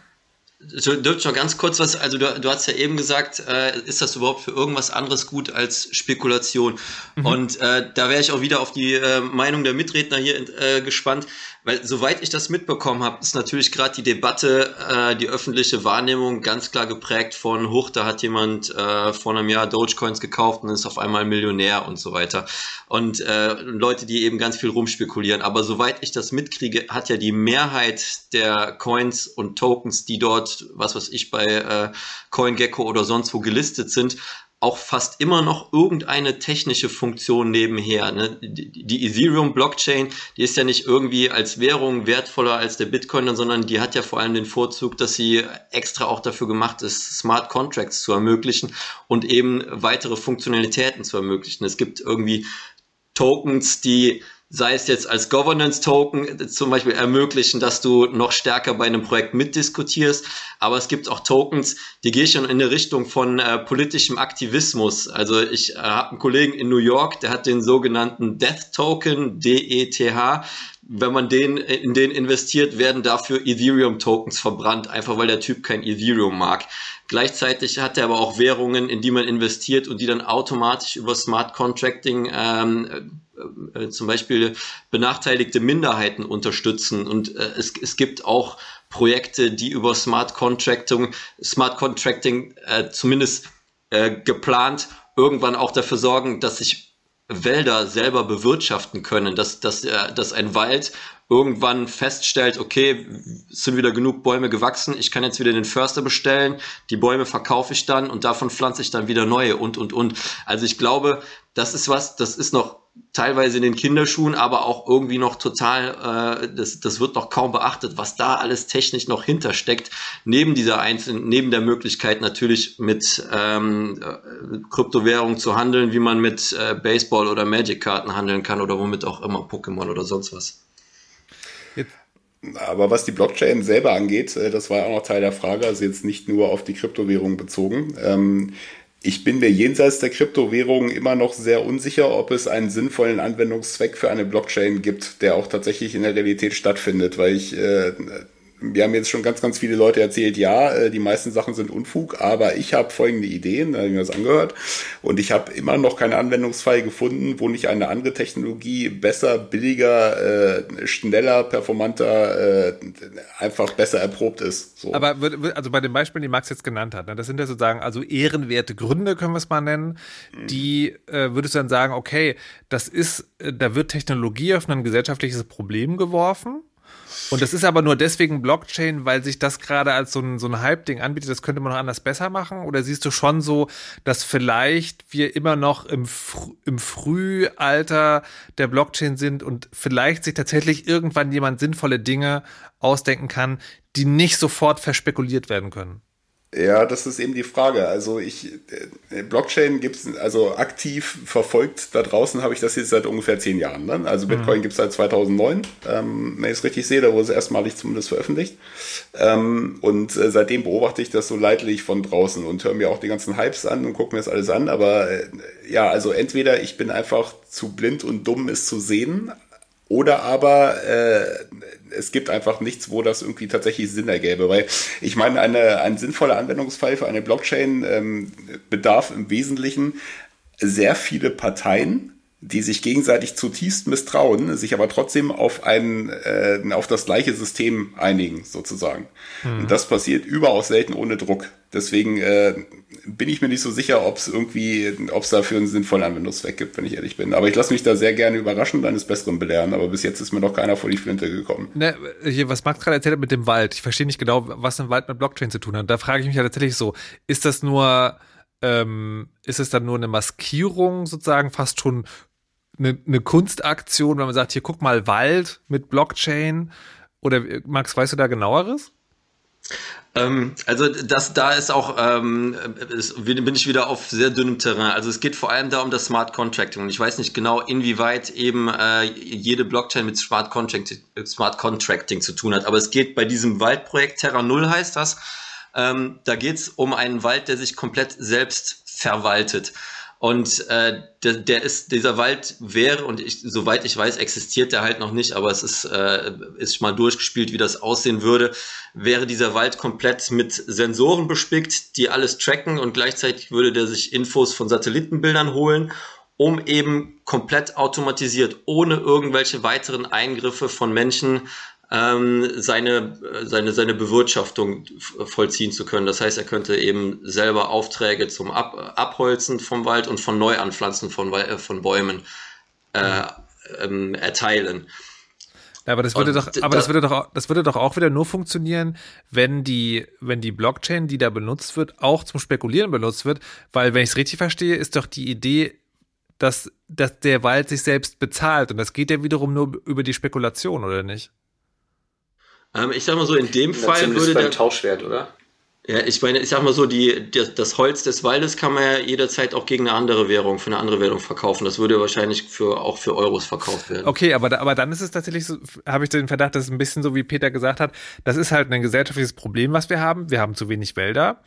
Dürft noch ganz kurz was, also du, du hast ja eben gesagt, äh, ist das überhaupt für irgendwas anderes gut als Spekulation? Mhm. Und äh, da wäre ich auch wieder auf die äh, Meinung der Mitredner hier äh, gespannt. Weil soweit ich das mitbekommen habe, ist natürlich gerade die Debatte, äh, die öffentliche Wahrnehmung ganz klar geprägt von, hoch, da hat jemand äh, vor einem Jahr Dogecoins gekauft und ist auf einmal Millionär und so weiter. Und Leute, die eben ganz viel rumspekulieren. Aber soweit ich das mitkriege, hat ja die Mehrheit der Coins und Tokens, die dort, was weiß ich, bei äh, CoinGecko oder sonst wo gelistet sind, auch fast immer noch irgendeine technische Funktion nebenher. Ne? Die, Ethereum-Blockchain, die ist ja nicht irgendwie als Währung wertvoller als der Bitcoin, sondern die hat ja vor allem den Vorzug, dass sie extra auch dafür gemacht ist, Smart Contracts zu ermöglichen und eben weitere Funktionalitäten zu ermöglichen. Es gibt irgendwie Tokens, die sei es jetzt als Governance-Token zum Beispiel ermöglichen, dass du noch stärker bei einem Projekt mitdiskutierst. Aber es gibt auch Tokens, die gehen schon in eine Richtung von äh, politischem Aktivismus. Also ich äh, habe einen Kollegen in New York, der hat den sogenannten Death Token, D-E-T-H. Wenn man den, in den investiert, werden dafür Ethereum-Tokens verbrannt, einfach weil der Typ kein Ethereum mag. Gleichzeitig hat er aber auch Währungen, in die man investiert und die dann automatisch über Smart Contracting ähm, äh, äh, zum Beispiel benachteiligte Minderheiten unterstützen. Und äh, es, es gibt auch Projekte, die über Smart Contracting, Smart Contracting äh, zumindest äh, geplant irgendwann auch dafür sorgen, dass sich Wälder selber bewirtschaften können, dass, dass, dass ein Wald irgendwann feststellt, okay, es sind wieder genug Bäume gewachsen, ich kann jetzt wieder den Förster bestellen, die Bäume verkaufe ich dann und davon pflanze ich dann wieder neue und, und, und. Also ich glaube, das ist was, das ist noch teilweise in den Kinderschuhen, aber auch irgendwie noch total, äh, das, das wird noch kaum beachtet, was da alles technisch noch hintersteckt, neben dieser einzelnen, neben der Möglichkeit natürlich mit ähm, äh, Kryptowährungen zu handeln, wie man mit äh, Baseball oder Magic-Karten handeln kann oder womit auch immer, Pokémon oder sonst was. Aber was die Blockchain selber angeht, äh, das war auch noch Teil der Frage, also jetzt nicht nur auf die Kryptowährung bezogen. Ähm, ich bin mir jenseits der Kryptowährungen immer noch sehr unsicher, ob es einen sinnvollen Anwendungszweck für eine Blockchain gibt, der auch tatsächlich in der Realität stattfindet, weil ich äh, wir haben jetzt schon ganz, ganz viele Leute erzählt, ja, äh, die meisten Sachen sind Unfug, aber ich habe folgende Ideen, da habe ich mir das angehört, und ich habe immer noch keinen Anwendungsfall gefunden, wo nicht eine andere Technologie besser, billiger, äh, schneller, performanter, äh, einfach besser erprobt ist. So. Aber also bei den Beispielen, die Max jetzt genannt hat, ne, das sind ja sozusagen also ehrenwerte Gründe, können wir es mal nennen, mhm. die äh, würdest du dann sagen, okay, das ist, da wird Technologie auf ein gesellschaftliches Problem geworfen Und das ist aber nur deswegen Blockchain, weil sich das gerade als so ein, so ein Hype-Ding anbietet. Das könnte man noch anders besser machen. Oder siehst du schon so, dass vielleicht wir immer noch im, Fr im Frühalter der Blockchain sind und vielleicht sich tatsächlich irgendwann jemand sinnvolle Dinge ausdenken kann, die nicht sofort verspekuliert werden können? Ja, das ist eben die Frage. Also ich, äh, Blockchain gibt's also aktiv verfolgt, da draußen habe ich das jetzt seit ungefähr zehn Jahren. Ne? Also Bitcoin mhm. gibt's seit 2009, ähm, wenn ich es richtig sehe, da wurde es erstmalig zumindest veröffentlicht. Ähm, und äh, seitdem beobachte ich das so leidlich von draußen und höre mir auch die ganzen Hypes an und gucke mir das alles an. Aber äh, ja, also entweder ich bin einfach zu blind und dumm, es zu sehen, oder aber äh, es gibt einfach nichts, wo das irgendwie tatsächlich Sinn ergäbe. Weil ich meine, eine, ein sinnvoller Anwendungsfall für eine Blockchain ähm, bedarf im Wesentlichen sehr viele Parteien, die sich gegenseitig zutiefst misstrauen, sich aber trotzdem auf ein, äh, auf das gleiche System einigen, sozusagen. Mhm. Und das passiert überaus selten ohne Druck. Deswegen äh, bin ich mir nicht so sicher, ob es irgendwie, ob es dafür einen sinnvollen Anwendungszweck gibt, wenn ich ehrlich bin. Aber ich lasse mich da sehr gerne überraschen und eines Besseren belehren. Aber bis jetzt ist mir noch keiner vor die Flinte gekommen. Ne, was Max gerade erzählt hat mit dem Wald. Ich verstehe nicht genau, was ein Wald mit Blockchain zu tun hat. Da frage ich mich ja tatsächlich so, ist das nur, ähm, ist es dann nur eine Maskierung sozusagen, fast schon eine, eine Kunstaktion, wenn man sagt, hier guck mal Wald mit Blockchain? Oder Max, weißt du da genaueres? Ähm, also das, da ist auch, ähm, ist, bin ich wieder auf sehr dünnem Terrain. Also es geht vor allem da um das Smart Contracting und ich weiß nicht genau, inwieweit eben äh, jede Blockchain mit Smart Contracting, Smart Contracting zu tun hat. Aber es geht bei diesem Waldprojekt, Terra Null heißt das, ähm, da geht es um einen Wald, der sich komplett selbst verwaltet. Und äh, der, der ist, dieser Wald wäre, und ich, soweit ich weiß, existiert der halt noch nicht, aber es ist, äh, ist mal durchgespielt, wie das aussehen würde, wäre dieser Wald komplett mit Sensoren bespickt, die alles tracken und gleichzeitig würde der sich Infos von Satellitenbildern holen, um eben komplett automatisiert, ohne irgendwelche weiteren Eingriffe von Menschen ähm, seine, seine, seine Bewirtschaftung vollziehen zu können. Das heißt, er könnte eben selber Aufträge zum Ab, Abholzen vom Wald und von Neuanpflanzen von, äh, von Bäumen äh, ähm, erteilen. Ja, aber das würde und doch, aber das, das würde doch, das würde doch auch wieder nur funktionieren, wenn die, wenn die Blockchain, die da benutzt wird, auch zum Spekulieren benutzt wird, weil wenn ich es richtig verstehe, ist doch die Idee, dass, dass der Wald sich selbst bezahlt und das geht ja wiederum nur über die Spekulation, oder nicht? Ähm, ich sag mal so, in dem ja, Fall würde beim der Tauschwert, oder? Ja, ich meine, ich sag mal so, die, die, das Holz des Waldes kann man ja jederzeit auch gegen eine andere Währung, für eine andere Währung verkaufen. Das würde wahrscheinlich für, auch für Euros verkauft werden. Okay, aber, da, aber dann ist es tatsächlich so, habe ich den Verdacht, dass es ein bisschen so, wie Peter gesagt hat, das ist halt ein gesellschaftliches Problem, was wir haben. Wir haben zu wenig Wälder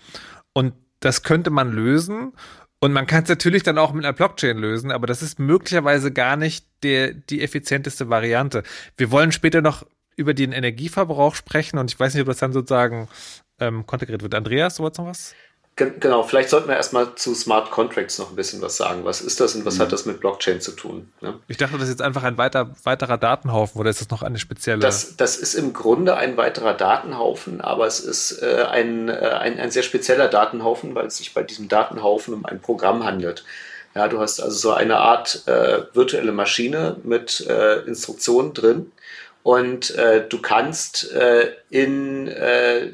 und das könnte man lösen. Und man kann es natürlich dann auch mit einer Blockchain lösen, aber das ist möglicherweise gar nicht der, die effizienteste Variante. Wir wollen später noch über den Energieverbrauch sprechen und ich weiß nicht, ob das dann sozusagen ähm, kontegriert wird. Andreas, du wolltest noch was? Genau, vielleicht sollten wir erstmal zu Smart Contracts noch ein bisschen was sagen. Was ist das und was mhm. hat das mit Blockchain zu tun? Ne? Ich dachte, das ist jetzt einfach ein weiter, weiterer Datenhaufen oder ist das noch eine spezielle? Das, das ist im Grunde ein weiterer Datenhaufen, aber es ist äh, ein, äh, ein, ein sehr spezieller Datenhaufen, weil es sich bei diesem Datenhaufen um ein Programm handelt. Ja, du hast also so eine Art äh, virtuelle Maschine mit äh, Instruktionen drin und äh, du kannst äh, in, äh,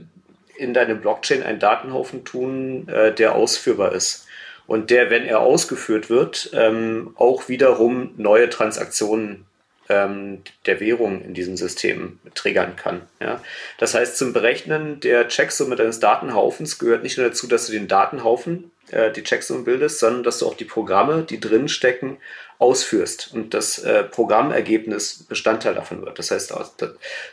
in deine Blockchain einen Datenhaufen tun, äh, der ausführbar ist. Und der, wenn er ausgeführt wird, ähm, auch wiederum neue Transaktionen ähm, der Währung in diesem System triggern kann. Ja? Das heißt, zum Berechnen der Checksumme deines Datenhaufens gehört nicht nur dazu, dass du den Datenhaufen, äh, die Checksumme bildest, sondern dass du auch die Programme, die drin stecken, ausführst und das äh, Programmergebnis Bestandteil davon wird. Das heißt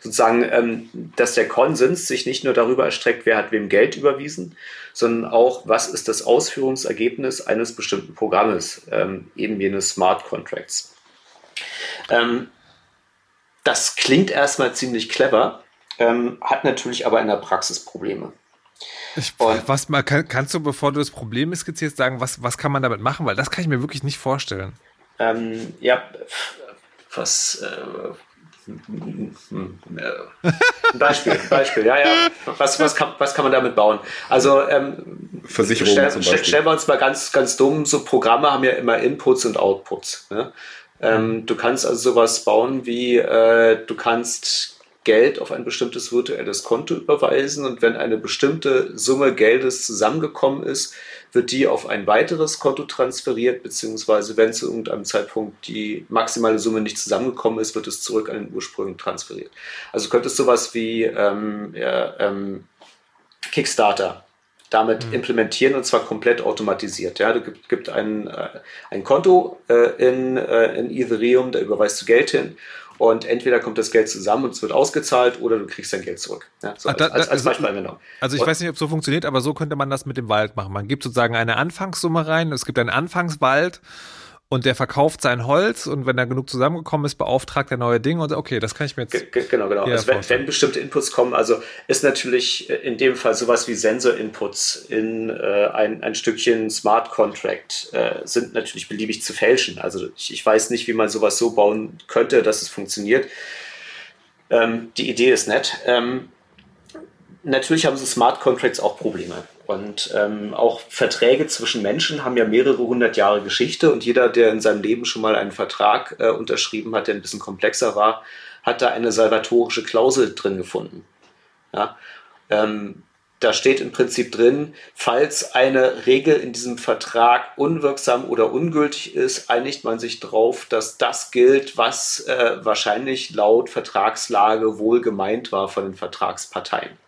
sozusagen, ähm, dass der Konsens sich nicht nur darüber erstreckt, wer hat wem Geld überwiesen, sondern auch, was ist das Ausführungsergebnis eines bestimmten Programmes, ähm, eben jenes Smart Contracts. Ähm, das klingt erstmal ziemlich clever, ähm, hat natürlich aber in der Praxis Probleme. Ich, was kann, kannst du, bevor du das Problem skizzierst, sagen, was, was kann man damit machen? Weil das kann ich mir wirklich nicht vorstellen. Ähm, ja, was. Äh, Beispiel, Beispiel, ja, ja. Was, was, kann, was kann man damit bauen? Also, ähm, Versicherung stell, zum Beispiel. Stellen wir uns mal ganz, ganz dumm, so Programme haben ja immer Inputs und Outputs. Ne? Ähm, du kannst also sowas bauen wie, äh, du kannst Geld auf ein bestimmtes virtuelles Konto überweisen und wenn eine bestimmte Summe Geldes zusammengekommen ist, wird die auf ein weiteres Konto transferiert, beziehungsweise wenn zu irgendeinem Zeitpunkt die maximale Summe nicht zusammengekommen ist, wird es zurück an den Ursprung transferiert. Also könnte es sowas wie ähm, ja, ähm, Kickstarter damit mhm. implementieren und zwar komplett automatisiert. Ja, du gibt, gibt ein, äh, ein Konto äh, in, äh, in Ethereum, da überweist du Geld hin und entweder kommt das Geld zusammen und es wird ausgezahlt oder du kriegst dein Geld zurück. Ja, so als, als, als also Beispielanwendung. Also ich und, weiß nicht, ob es so funktioniert, aber so könnte man das mit dem Wald machen. Man gibt sozusagen eine Anfangssumme rein, es gibt einen Anfangswald und der verkauft sein Holz und wenn da genug zusammengekommen ist, beauftragt er neue Dinge und okay, das kann ich mir jetzt. G genau, genau. Also wenn, wenn, bestimmte Inputs kommen, also ist natürlich in dem Fall sowas wie Sensor-Inputs in äh, ein, ein Stückchen Smart Contract äh, sind natürlich beliebig zu fälschen. Also ich, ich, weiß nicht, wie man sowas so bauen könnte, dass es funktioniert. Ähm, die Idee ist nett. Ähm, natürlich haben so Smart Contracts auch Probleme. Und ähm, auch Verträge zwischen Menschen haben ja mehrere hundert Jahre Geschichte und jeder, der in seinem Leben schon mal einen Vertrag äh, unterschrieben hat, der ein bisschen komplexer war, hat da eine salvatorische Klausel drin gefunden. Ja? Ähm, da steht im Prinzip drin, falls eine Regel in diesem Vertrag unwirksam oder ungültig ist, einigt man sich darauf, dass das gilt, was äh, wahrscheinlich laut Vertragslage wohl gemeint war von den Vertragsparteien.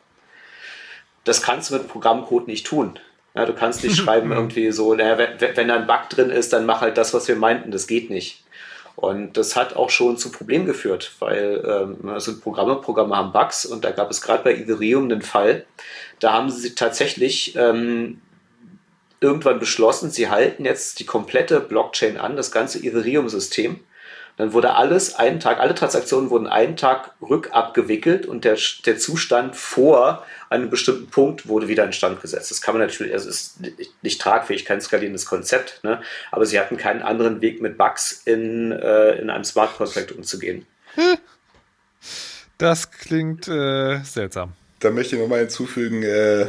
Das kannst du mit Programmcode nicht tun. Ja, du kannst nicht schreiben irgendwie so, naja, wenn, wenn da ein Bug drin ist, dann mach halt das, was wir meinten. Das geht nicht. Und das hat auch schon zu Problemen geführt, weil ähm, sind Programme, Programme haben Bugs und da gab es gerade bei Ethereum einen Fall, da haben sie tatsächlich ähm, irgendwann beschlossen, sie halten jetzt die komplette Blockchain an, das ganze Ethereum-System dann wurde alles einen Tag, alle Transaktionen wurden einen Tag rückabgewickelt und der, der Zustand vor einem bestimmten Punkt wurde wieder in Stand gesetzt. Das kann man natürlich, also ist nicht, nicht tragfähig, kein skalierendes Konzept, ne? aber sie hatten keinen anderen Weg mit Bugs in, äh, in einem Smart Contract umzugehen. Das klingt äh, seltsam da möchte ich nochmal hinzufügen, äh,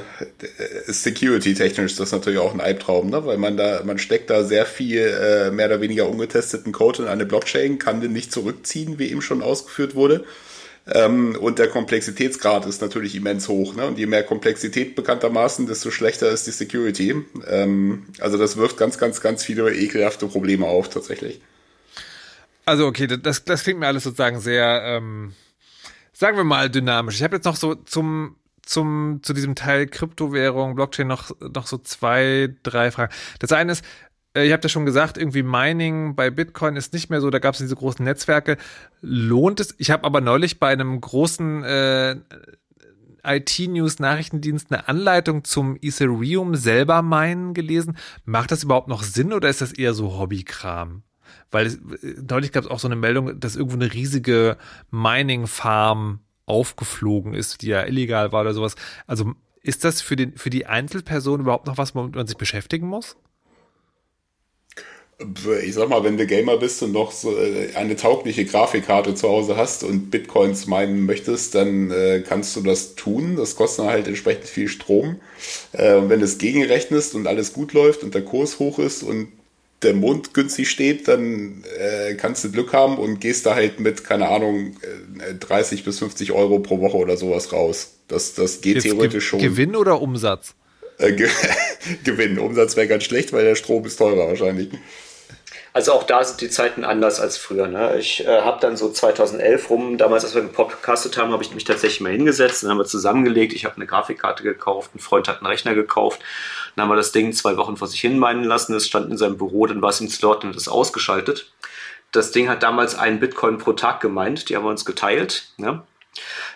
security-technisch ist das natürlich auch ein Albtraum, ne? weil man da, man steckt da sehr viel äh, mehr oder weniger ungetesteten Code in eine Blockchain, kann den nicht zurückziehen, wie eben schon ausgeführt wurde. Ähm, und der Komplexitätsgrad ist natürlich immens hoch. Ne? Und je mehr Komplexität bekanntermaßen, desto schlechter ist die Security. Ähm, also das wirft ganz, ganz, ganz viele ekelhafte Probleme auf, tatsächlich. Also okay, das, das klingt mir alles sozusagen sehr... Ähm sagen wir mal dynamisch. Ich habe jetzt noch so zum zum zu diesem Teil Kryptowährung, Blockchain noch noch so zwei, drei Fragen. Das eine ist, ich habe ja schon gesagt, irgendwie Mining bei Bitcoin ist nicht mehr so, da gab es diese großen Netzwerke. Lohnt es? Ich habe aber neulich bei einem großen äh, IT-News-Nachrichtendienst eine Anleitung zum Ethereum selber meinen gelesen. Macht das überhaupt noch Sinn oder ist das eher so Hobbykram? Weil es, neulich gab es auch so eine Meldung, dass irgendwo eine riesige Mining-Farm aufgeflogen ist, die ja illegal war oder sowas. Also ist das für, den, für die Einzelperson überhaupt noch was, womit man sich beschäftigen muss? Ich sag mal, wenn du Gamer bist und noch so äh, eine taugliche Grafikkarte zu Hause hast und Bitcoins meinen möchtest, dann äh, kannst du das tun. Das kostet halt entsprechend viel Strom. Äh, und wenn du es gegenrechnest und alles gut läuft und der Kurs hoch ist und der Mond günstig steht, dann äh, kannst du Glück haben und gehst da halt mit, keine Ahnung, 30 äh, bis 50 Euro pro Woche oder sowas raus. Das, das geht Jetzt theoretisch schon. Gewinn oder Umsatz? Äh, Ge Gewinn. Umsatz wäre ganz schlecht, weil der Strom ist teurer wahrscheinlich. Also auch da sind die Zeiten anders als früher. Ne? Ich äh, habe dann so 2011 rum, damals als wir den Podcast haben, habe ich mich tatsächlich mal hingesetzt, dann haben wir zusammengelegt. Ich habe eine Grafikkarte gekauft, ein Freund hat einen Rechner gekauft. Dann haben wir das Ding zwei Wochen vor sich hin meinen lassen. Es stand in seinem Büro, dann war es im Slot und ist ausgeschaltet. Das Ding hat damals einen Bitcoin pro Tag gemeint. Die haben wir uns geteilt. Ne?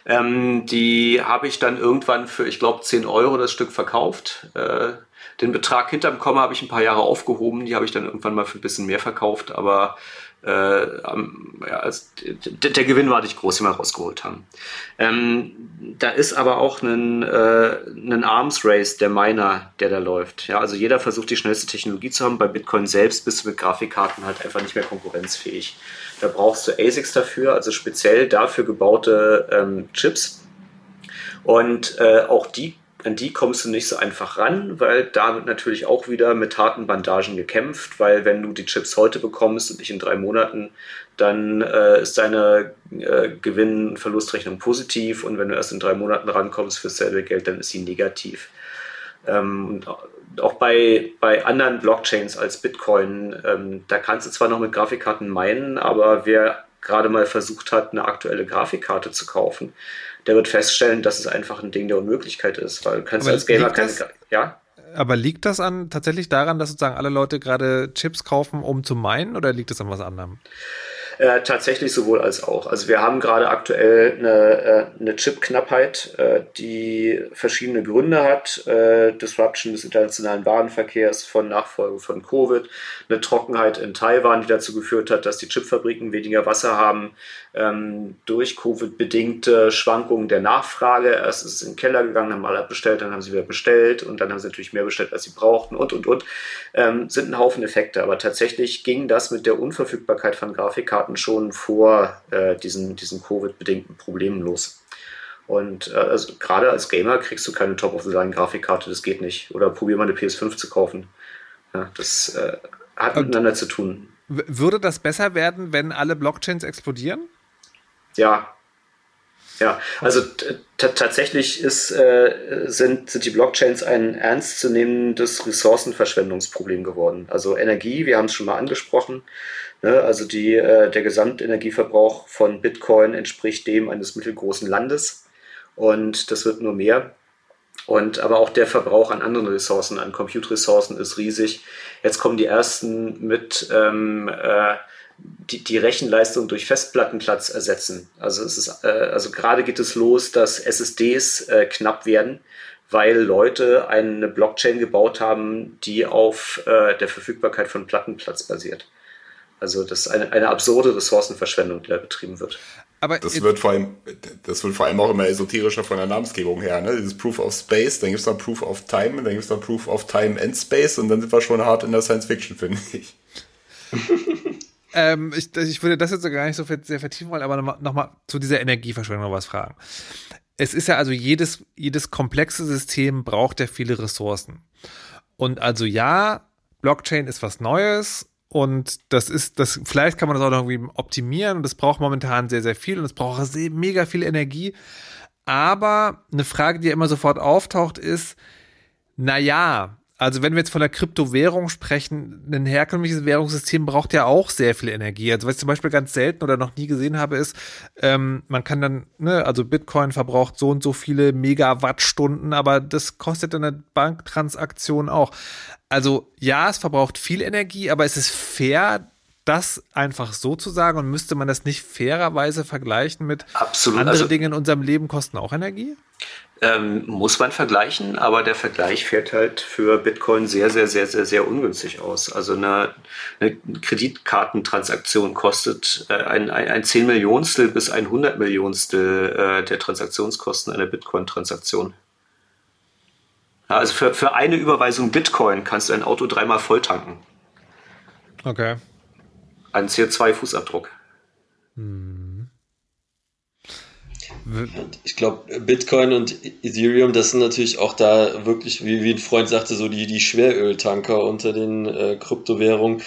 Ähm, die habe ich dann irgendwann für, ich glaube, 10 Euro das Stück verkauft. Äh, den Betrag hinterm Komma habe ich ein paar Jahre aufgehoben, die habe ich dann irgendwann mal für ein bisschen mehr verkauft, aber äh, ja, als, der, der, Gewinn war nicht groß, den wir rausgeholt haben. Ähm, da ist aber auch ein, äh, Arms Race der Miner, der da läuft. Ja, also jeder versucht die schnellste Technologie zu haben. Bei Bitcoin selbst bist du mit Grafikkarten halt einfach nicht mehr konkurrenzfähig. Da brauchst du ASICs dafür, also speziell dafür gebaute ähm, Chips. Und äh, auch die an die kommst du nicht so einfach ran, weil da wird natürlich auch wieder mit harten Bandagen gekämpft, weil wenn du die Chips heute bekommst und nicht in drei Monaten, dann äh, ist deine äh, Gewinn- und Verlustrechnung positiv und wenn du erst in drei Monaten rankommst für selbe Geld, dann ist sie negativ. Ähm, auch bei, bei anderen Blockchains als Bitcoin, ähm, da kannst du zwar noch mit Grafikkarten meinen, aber wer gerade mal versucht hat, eine aktuelle Grafikkarte zu kaufen, der wird feststellen, dass es einfach ein Ding der Unmöglichkeit ist, weil du kannst aber als Gamer keine. Ja? Aber liegt das an tatsächlich daran, dass sozusagen alle Leute gerade Chips kaufen, um zu meinen, oder liegt es an was anderem? Äh, tatsächlich sowohl als auch. Also wir haben gerade aktuell eine, äh, eine Chip-Knappheit, äh, die verschiedene Gründe hat. Disruption des internationalen Warenverkehrs von Nachfolge von Covid, eine Trockenheit in Taiwan, die dazu geführt hat, dass die Chipfabriken weniger Wasser haben, ähm, durch Covid bedingte Schwankungen der Nachfrage. Erst ist es in den Keller gegangen, haben alle bestellt, dann haben sie wieder bestellt und dann haben sie natürlich mehr bestellt, als sie brauchten und und und. Ähm, sind ein Haufen Effekte, aber tatsächlich ging das mit der Unverfügbarkeit von Grafikkarten hatten schon vor äh, diesen, diesen Covid-bedingten Problemen los. Und äh, also, gerade als Gamer kriegst du keine Top-of-the-Line-Grafikkarte, das geht nicht. Oder probier mal eine PS5 zu kaufen. Ja, das äh, hat Und miteinander zu tun. Würde das besser werden, wenn alle Blockchains explodieren? Ja. Ja, also tatsächlich ist, äh, sind, sind die Blockchains ein ernstzunehmendes Ressourcenverschwendungsproblem geworden. Also Energie, wir haben es schon mal angesprochen, Ne? Also die, äh, der Gesamtenergieverbrauch von Bitcoin entspricht dem eines mittelgroßen Landes und das wird nur mehr. Und aber auch der Verbrauch an anderen Ressourcen, an Compute-Ressourcen ist riesig. Jetzt kommen die ersten mit ähm, äh, die, die Rechenleistung durch Festplattenplatz ersetzen. Also es ist, äh, also gerade geht es los, dass SSDs äh, knapp werden, weil Leute eine Blockchain gebaut haben, die auf äh, der Verfügbarkeit von Plattenplatz basiert. Also das ist eine, eine absurde Ressourcenverschwendung, die da betrieben wird. Aber das wird vor allem, das wird vor allem auch immer esoterischer von der Namensgebung her. Ne? Dieses Proof of Space, dann gibt es dann Proof of Time, und dann gibt es dann Proof of Time and Space und dann sind wir schon hart in der Science Fiction, finde ich. ähm, ich. Ich würde das jetzt gar nicht so sehr vertiefen wollen, aber nochmal noch mal zu dieser Energieverschwendung noch was fragen. Es ist ja also jedes, jedes komplexe System braucht ja viele Ressourcen. Und also ja, Blockchain ist was Neues und das ist, das, vielleicht kann man das auch noch irgendwie optimieren und das braucht momentan sehr, sehr viel und es braucht sehr, mega viel Energie. Aber eine Frage, die ja immer sofort auftaucht, ist, naja, also wenn wir jetzt von der Kryptowährung sprechen, ein herkömmliches Währungssystem braucht ja auch sehr viel Energie. Also was ich zum Beispiel ganz selten oder noch nie gesehen habe, ist, ähm, man kann dann, ne, also Bitcoin verbraucht so und so viele Megawattstunden, aber das kostet eine Banktransaktion auch. Also ja, es verbraucht viel Energie, aber es ist fair, das einfach so zu sagen und müsste man das nicht fairerweise vergleichen mit Absolut. andere also, Dinge in unserem Leben kosten auch Energie? Ähm, muss man vergleichen, aber der Vergleich fährt halt für Bitcoin sehr, sehr, sehr, sehr, sehr ungünstig aus. Also eine, eine Kreditkartentransaktion kostet äh, ein, ein, ein 10 Millionstel bis ein 100 Millionstel äh, der Transaktionskosten einer Bitcoin-Transaktion. Ja, also für, für eine Überweisung Bitcoin kannst du ein Auto dreimal voll tanken. Okay. Ein CO2-Fußabdruck. Hm. Ich glaube, Bitcoin und Ethereum, das sind natürlich auch da wirklich, wie, wie ein Freund sagte, so die, die Schweröltanker unter den äh, Kryptowährungen.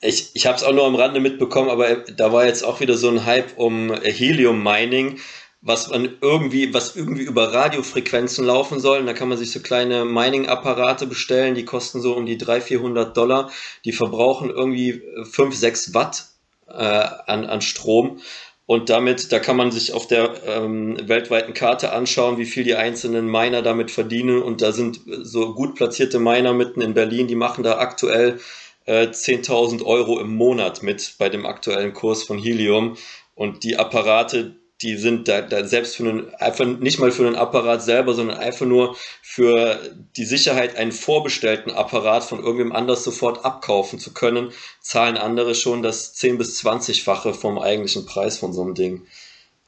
Ich, ich habe es auch nur am Rande mitbekommen, aber da war jetzt auch wieder so ein Hype um Helium-Mining was man irgendwie, was irgendwie über Radiofrequenzen laufen soll. Und da kann man sich so kleine Mining-Apparate bestellen, die kosten so um die 300, 400 Dollar. Die verbrauchen irgendwie 5, 6 Watt äh, an, an Strom. Und damit, da kann man sich auf der ähm, weltweiten Karte anschauen, wie viel die einzelnen Miner damit verdienen. Und da sind so gut platzierte Miner mitten in Berlin, die machen da aktuell äh, 10.000 Euro im Monat mit bei dem aktuellen Kurs von Helium. Und die Apparate, die sind da, da selbst für einen, einfach nicht mal für einen Apparat selber, sondern einfach nur für die Sicherheit, einen vorbestellten Apparat von irgendwem anders sofort abkaufen zu können, zahlen andere schon das 10 bis 20-fache vom eigentlichen Preis von so einem Ding.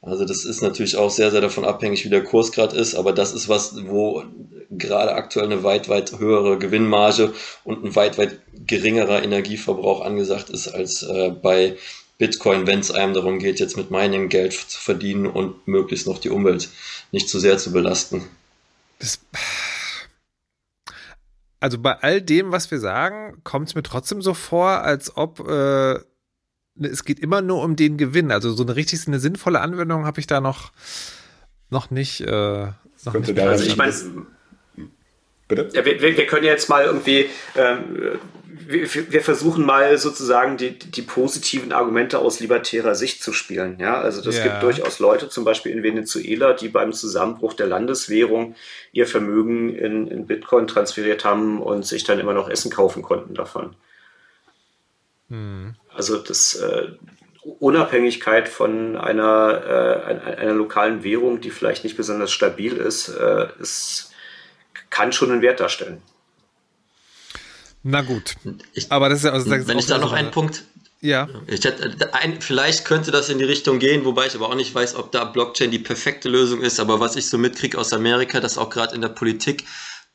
Also das ist natürlich auch sehr, sehr davon abhängig, wie der Kurs gerade ist, aber das ist was, wo gerade aktuell eine weit, weit höhere Gewinnmarge und ein weit, weit geringerer Energieverbrauch angesagt ist als äh, bei Bitcoin, wenn es einem darum geht, jetzt mit Mining Geld zu verdienen und möglichst noch die Umwelt nicht zu sehr zu belasten. Das, also bei all dem, was wir sagen, kommt es mir trotzdem so vor, als ob äh, es geht immer nur um den Gewinn. Also so eine richtig eine sinnvolle Anwendung habe ich da noch, noch nicht. Äh, noch Könnte nicht also ich meine, Bitte? Ja, wir, wir, können jetzt mal irgendwie, ähm, wir, wir, versuchen mal sozusagen die, die positiven Argumente aus libertärer Sicht zu spielen. Ja, also das ja. gibt durchaus Leute, zum Beispiel in Venezuela, die beim Zusammenbruch der Landeswährung ihr Vermögen in, in Bitcoin transferiert haben und sich dann immer noch Essen kaufen konnten davon. Hm. Also das äh, Unabhängigkeit von einer, äh, einer, lokalen Währung, die vielleicht nicht besonders stabil ist, äh, ist kann schon einen Wert darstellen. Na gut. Ich, aber das ist ja also Wenn ich da noch einen Punkt. Ja. Ich hätte, ein, vielleicht könnte das in die Richtung gehen, wobei ich aber auch nicht weiß, ob da Blockchain die perfekte Lösung ist. Aber was ich so mitkriege aus Amerika, dass auch gerade in der Politik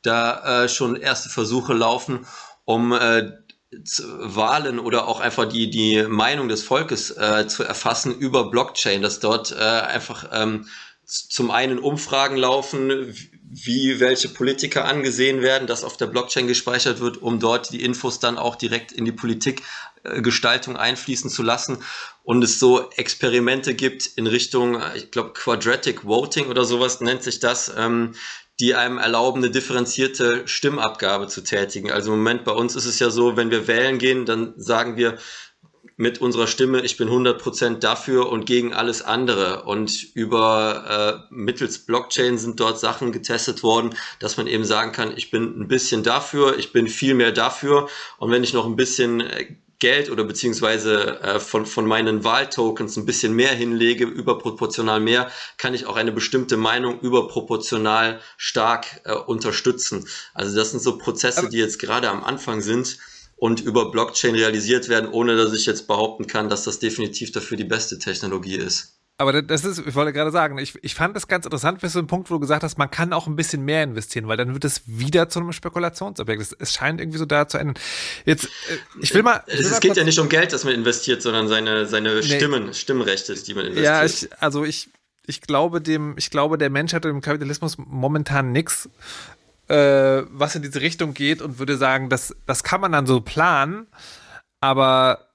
da äh, schon erste Versuche laufen, um äh, Wahlen oder auch einfach die, die Meinung des Volkes äh, zu erfassen über Blockchain, dass dort äh, einfach ähm, zum einen Umfragen laufen, wie welche Politiker angesehen werden, das auf der Blockchain gespeichert wird, um dort die Infos dann auch direkt in die Politikgestaltung einfließen zu lassen und es so Experimente gibt in Richtung, ich glaube, Quadratic Voting oder sowas nennt sich das, ähm, die einem erlauben, eine differenzierte Stimmabgabe zu tätigen. Also im Moment bei uns ist es ja so, wenn wir wählen gehen, dann sagen wir, mit unserer Stimme, ich bin 100% dafür und gegen alles andere. Und über äh, mittels Blockchain sind dort Sachen getestet worden, dass man eben sagen kann, ich bin ein bisschen dafür, ich bin viel mehr dafür. Und wenn ich noch ein bisschen äh, Geld oder beziehungsweise äh, von, von meinen Wahltokens ein bisschen mehr hinlege, überproportional mehr, kann ich auch eine bestimmte Meinung überproportional stark äh, unterstützen. Also das sind so Prozesse, die jetzt gerade am Anfang sind und über Blockchain realisiert werden, ohne dass ich jetzt behaupten kann, dass das definitiv dafür die beste Technologie ist. Aber das ist, ich wollte gerade sagen, ich, ich fand das ganz interessant bis zu dem Punkt, wo du gesagt hast, man kann auch ein bisschen mehr investieren, weil dann wird es wieder zu einem Spekulationsobjekt. Es, es scheint irgendwie so da zu enden. Jetzt, äh, ich will mal. Ich will es mal geht ja nicht um Geld, dass man investiert, sondern seine, seine nee. Stimmen, Stimmrechte, die man investiert. Ja, ich, also ich, ich glaube dem, ich glaube der Mensch hat im Kapitalismus momentan nichts äh, was in diese Richtung geht und würde sagen, das, das kann man dann so planen, aber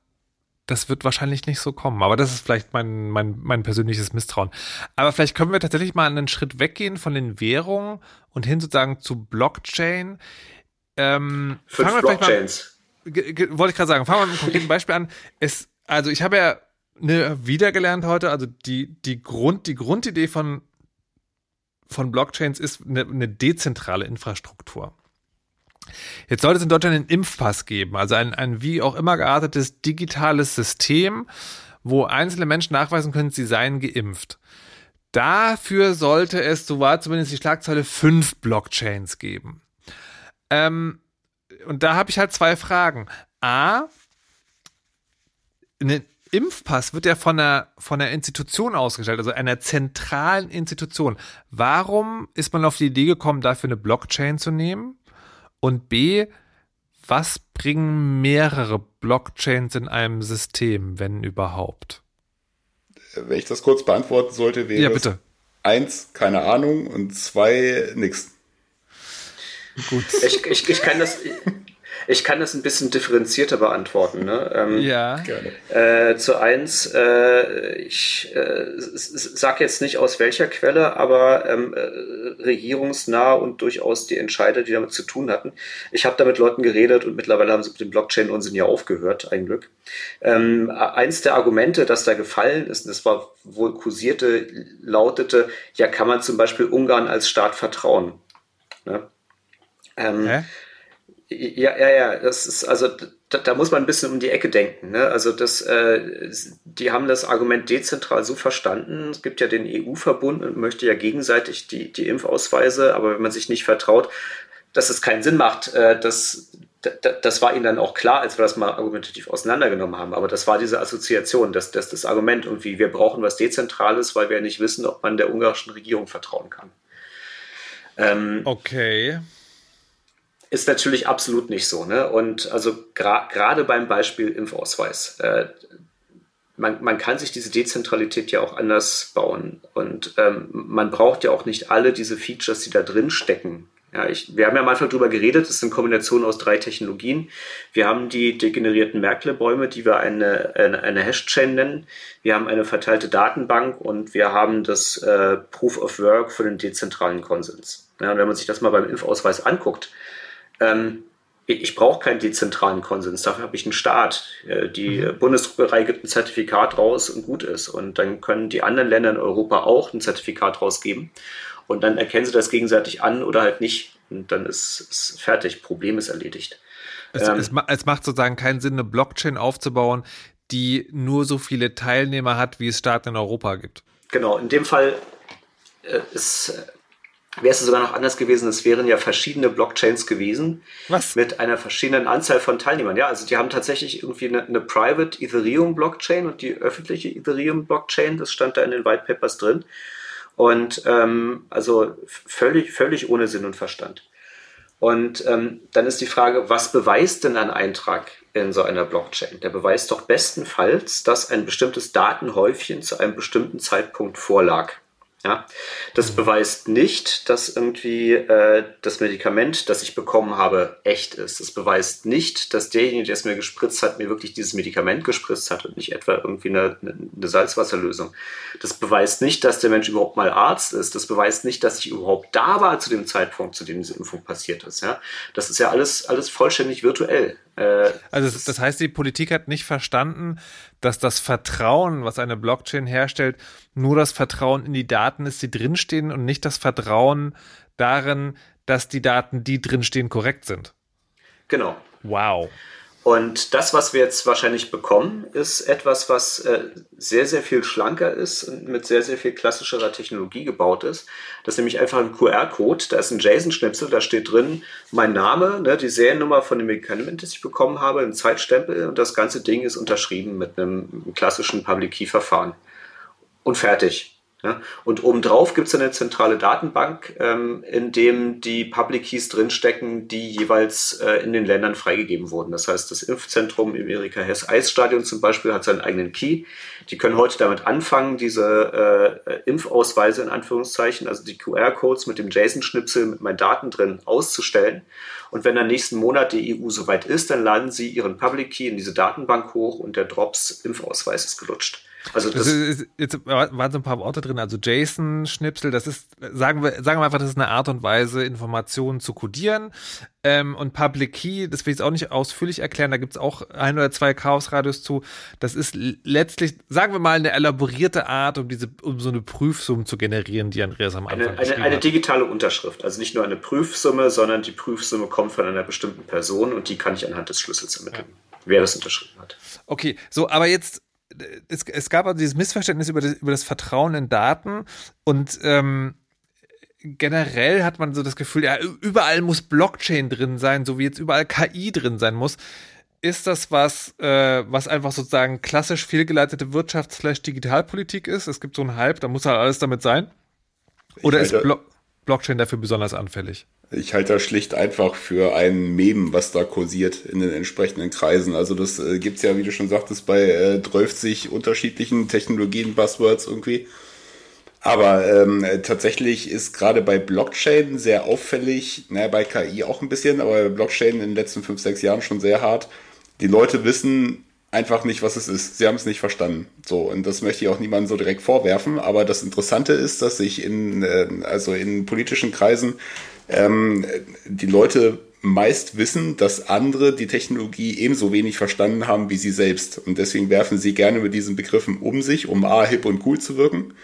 das wird wahrscheinlich nicht so kommen. Aber das ist vielleicht mein, mein, mein persönliches Misstrauen. Aber vielleicht können wir tatsächlich mal einen Schritt weggehen von den Währungen und hin sozusagen zu Blockchain. Ähm, Fünf fangen wir Blockchains. Mal, wollte ich gerade sagen, fangen wir mit einem konkreten Beispiel an. Es, also ich habe ja ne, wiedergelernt heute, also die, die, Grund, die Grundidee von von Blockchains ist eine, eine dezentrale Infrastruktur. Jetzt sollte es in Deutschland einen Impfpass geben, also ein, ein wie auch immer geartetes digitales System, wo einzelne Menschen nachweisen können, sie seien geimpft. Dafür sollte es, so war zumindest die Schlagzeile, fünf Blockchains geben. Ähm, und da habe ich halt zwei Fragen. A, eine Impfpass wird ja von einer, von einer Institution ausgestellt, also einer zentralen Institution. Warum ist man auf die Idee gekommen, dafür eine Blockchain zu nehmen? Und B, was bringen mehrere Blockchains in einem System, wenn überhaupt? Wenn ich das kurz beantworten sollte, wäre ja, bitte. eins, keine Ahnung, und zwei, nix. Gut. Ich, ich, ich kann das, ich kann das ein bisschen differenzierter beantworten. Ne? Ähm, ja, gerne. Äh, zu eins, äh, ich äh, sage jetzt nicht aus welcher Quelle, aber ähm, äh, regierungsnah und durchaus die Entscheider, die damit zu tun hatten. Ich habe da mit Leuten geredet und mittlerweile haben sie mit dem Blockchain-Unsinn ja aufgehört, ein Glück. Ähm, eins der Argumente, das da gefallen ist, und das war wohl kursierte, lautete, ja, kann man zum Beispiel Ungarn als Staat vertrauen? Ne? Ähm, Hä? Ja, ja, ja, das ist, also da, da, muss man ein bisschen um die Ecke denken. Ne? Also das, äh, die haben das Argument dezentral so verstanden. Es gibt ja den EU-Verbund und möchte ja gegenseitig die, die Impfausweise, aber wenn man sich nicht vertraut, dass es keinen Sinn macht, äh, das, das war ihnen dann auch klar, als wir das mal argumentativ auseinandergenommen haben. Aber das war diese Assoziation, dass das, das Argument irgendwie, wir brauchen was Dezentrales, weil wir nicht wissen, ob man der ungarischen Regierung vertrauen kann. Ähm, okay ist natürlich absolut nicht so. Ne? Und also gerade gra beim Beispiel Impfausweis, äh, man, man kann sich diese Dezentralität ja auch anders bauen. Und ähm, man braucht ja auch nicht alle diese Features, die da drin stecken, Ja, ich, wir haben ja am Anfang darüber geredet, es ist eine Kombination aus drei Technologien. Wir haben die degenerierten Merkle-Bäume, die wir eine, eine, eine Hash-Chain nennen. Wir haben eine verteilte Datenbank und wir haben das äh, Proof of Work für den dezentralen Konsens. Ja, und wenn man sich das mal beim Impfausweis anguckt, ähm, ich brauche keinen dezentralen Konsens, dafür habe ich einen Staat. Die mhm. Bundesdruckerei gibt ein Zertifikat raus und gut ist. Und dann können die anderen Länder in Europa auch ein Zertifikat rausgeben. Und dann erkennen sie das gegenseitig an oder halt nicht. Und dann ist es fertig, Problem ist erledigt. Es, ähm, es, es macht sozusagen keinen Sinn, eine Blockchain aufzubauen, die nur so viele Teilnehmer hat, wie es Staaten in Europa gibt. Genau, in dem Fall äh, ist wäre es sogar noch anders gewesen. Es wären ja verschiedene Blockchains gewesen. Was? Mit einer verschiedenen Anzahl von Teilnehmern. Ja, also die haben tatsächlich irgendwie eine, eine Private Ethereum Blockchain und die öffentliche Ethereum Blockchain. Das stand da in den White Papers drin. Und ähm, also völlig, völlig ohne Sinn und Verstand. Und ähm, dann ist die Frage, was beweist denn ein Eintrag in so einer Blockchain? Der beweist doch bestenfalls, dass ein bestimmtes Datenhäufchen zu einem bestimmten Zeitpunkt vorlag. Ja, das mhm. beweist nicht, dass irgendwie äh, das Medikament, das ich bekommen habe, echt ist. Das beweist nicht, dass derjenige, der es mir gespritzt hat, mir wirklich dieses Medikament gespritzt hat und nicht etwa irgendwie eine, eine Salzwasserlösung. Das beweist nicht, dass der Mensch überhaupt mal Arzt ist. Das beweist nicht, dass ich überhaupt da war zu dem Zeitpunkt, zu dem diese Impfung passiert ist. Ja, das ist ja alles, alles vollständig virtuell. Äh, also das heißt, die Politik hat nicht verstanden, dass das Vertrauen, was eine Blockchain herstellt, nur das Vertrauen in die Daten ist, die drinstehen und nicht das Vertrauen darin, dass die Daten, die drinstehen, korrekt sind. Genau. Wow. Und das, was wir jetzt wahrscheinlich bekommen, ist etwas, was äh, sehr, sehr viel schlanker ist und mit sehr, sehr viel klassischerer Technologie gebaut ist. Das ist nämlich einfach ein QR-Code. Da ist ein JSON-Schnipsel, da steht drin mein Name, ne, die Seriennummer von dem Medikament, das ich bekommen habe, ein Zeitstempel und das ganze Ding ist unterschrieben mit einem klassischen Public Key-Verfahren. Und fertig. Ja? Und obendrauf gibt es eine zentrale Datenbank, ähm, in dem die Public Keys drinstecken, die jeweils äh, in den Ländern freigegeben wurden. Das heißt, das Impfzentrum im Erika Hess Eisstadion zum Beispiel hat seinen eigenen Key. Die können heute damit anfangen, diese äh, Impfausweise in Anführungszeichen, also die QR-Codes mit dem JSON-Schnipsel mit meinen Daten drin auszustellen. Und wenn dann nächsten Monat die EU soweit ist, dann laden sie ihren Public Key in diese Datenbank hoch und der Drops Impfausweis ist gelutscht. Also das, ist, jetzt waren so ein paar Worte drin. Also JSON-Schnipsel, das ist, sagen wir, sagen wir einfach, das ist eine Art und Weise, Informationen zu codieren. Ähm, und Public Key, das will ich jetzt auch nicht ausführlich erklären, da gibt es auch ein oder zwei Chaos-Radios zu. Das ist letztlich, sagen wir mal, eine elaborierte Art, um diese, um so eine Prüfsumme zu generieren, die Andreas am Anfang eine, eine, eine digitale Unterschrift. Also nicht nur eine Prüfsumme, sondern die Prüfsumme kommt von einer bestimmten Person und die kann ich anhand des Schlüssels ermitteln, ja. wer das unterschrieben hat. Okay, so, aber jetzt es, es gab also dieses Missverständnis über das, über das Vertrauen in Daten und ähm, generell hat man so das Gefühl, ja, überall muss Blockchain drin sein, so wie jetzt überall KI drin sein muss. Ist das was, äh, was einfach sozusagen klassisch fehlgeleitete Wirtschafts-Digitalpolitik ist? Es gibt so einen Hype, da muss halt alles damit sein? Oder ist Blo Blockchain dafür besonders anfällig? Ich halte das schlicht einfach für ein Mem, was da kursiert in den entsprechenden Kreisen. Also das äh, es ja, wie du schon sagtest, bei äh, 30 unterschiedlichen Technologien, Buzzwords irgendwie. Aber ähm, tatsächlich ist gerade bei Blockchain sehr auffällig, naja, bei KI auch ein bisschen, aber bei Blockchain in den letzten fünf, sechs Jahren schon sehr hart. Die Leute wissen einfach nicht, was es ist. Sie haben es nicht verstanden. So, und das möchte ich auch niemandem so direkt vorwerfen. Aber das Interessante ist, dass sich in, äh, also in politischen Kreisen ähm, die Leute meist wissen, dass andere die Technologie ebenso wenig verstanden haben wie sie selbst. Und deswegen werfen sie gerne mit diesen Begriffen um sich, um A, hip und cool zu wirken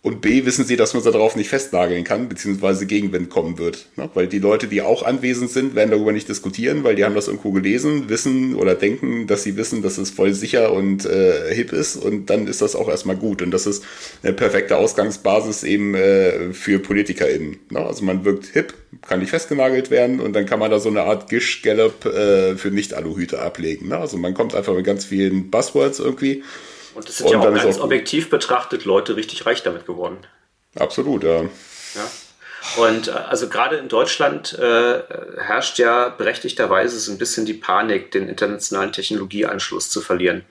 und B, wissen sie, dass man sie darauf nicht festnageln kann, beziehungsweise Gegenwind kommen wird. Ne? Weil die Leute, die auch anwesend sind, werden darüber nicht diskutieren, weil die haben das irgendwo gelesen, wissen oder denken, dass sie wissen, dass es voll sicher und äh, hip ist und dann ist das auch erstmal gut. Und das ist eine perfekte Ausgangsbasis eben äh, für PolitikerInnen. Ne? Also man wirkt hip, kann nicht festgenagelt werden und dann kann man da so eine Art Gish-Gallop äh, für Nicht-Aluhüte ablegen. Ne? Also man kommt einfach mit ganz vielen Buzzwords irgendwie und es sind und ja auch ganz objektiv betrachtet Leute richtig reich damit geworden. Absolut, ja. ja. Und äh, also gerade in Deutschland äh, herrscht ja berechtigterweise so ein bisschen die Panik, den internationalen Technologieanschluss zu verlieren.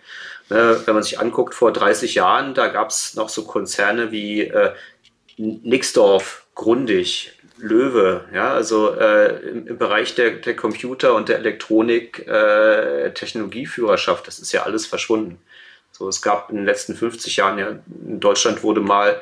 Ne, wenn man sich anguckt, vor 30 Jahren, da gab es noch so Konzerne wie äh, Nixdorf, Grundig, Löwe, ja, also äh, im, im, Bereich der, der Computer und der Elektronik äh, Technologieführerschaft, das ist ja alles verschwunden. So, es gab in den letzten 50 Jahren ja, in Deutschland wurde mal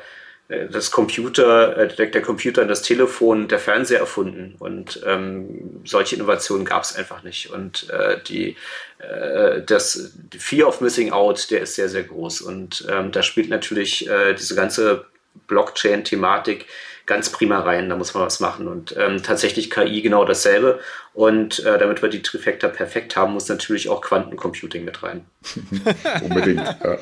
äh, das Computer, äh, der, Computer, das Telefon, der Fernseher erfunden und ähm, solche Innovationen gab es einfach nicht. Und äh, die, äh, das Fear of Missing Out, der ist sehr, sehr groß. Und ähm, da spielt natürlich äh, diese ganze Blockchain-Thematik ganz prima rein, da muss man was machen. Und ähm, tatsächlich KI genau dasselbe. Und äh, damit wir die Trifecta perfekt haben, muss natürlich auch Quantencomputing mit rein. Unbedingt, ja.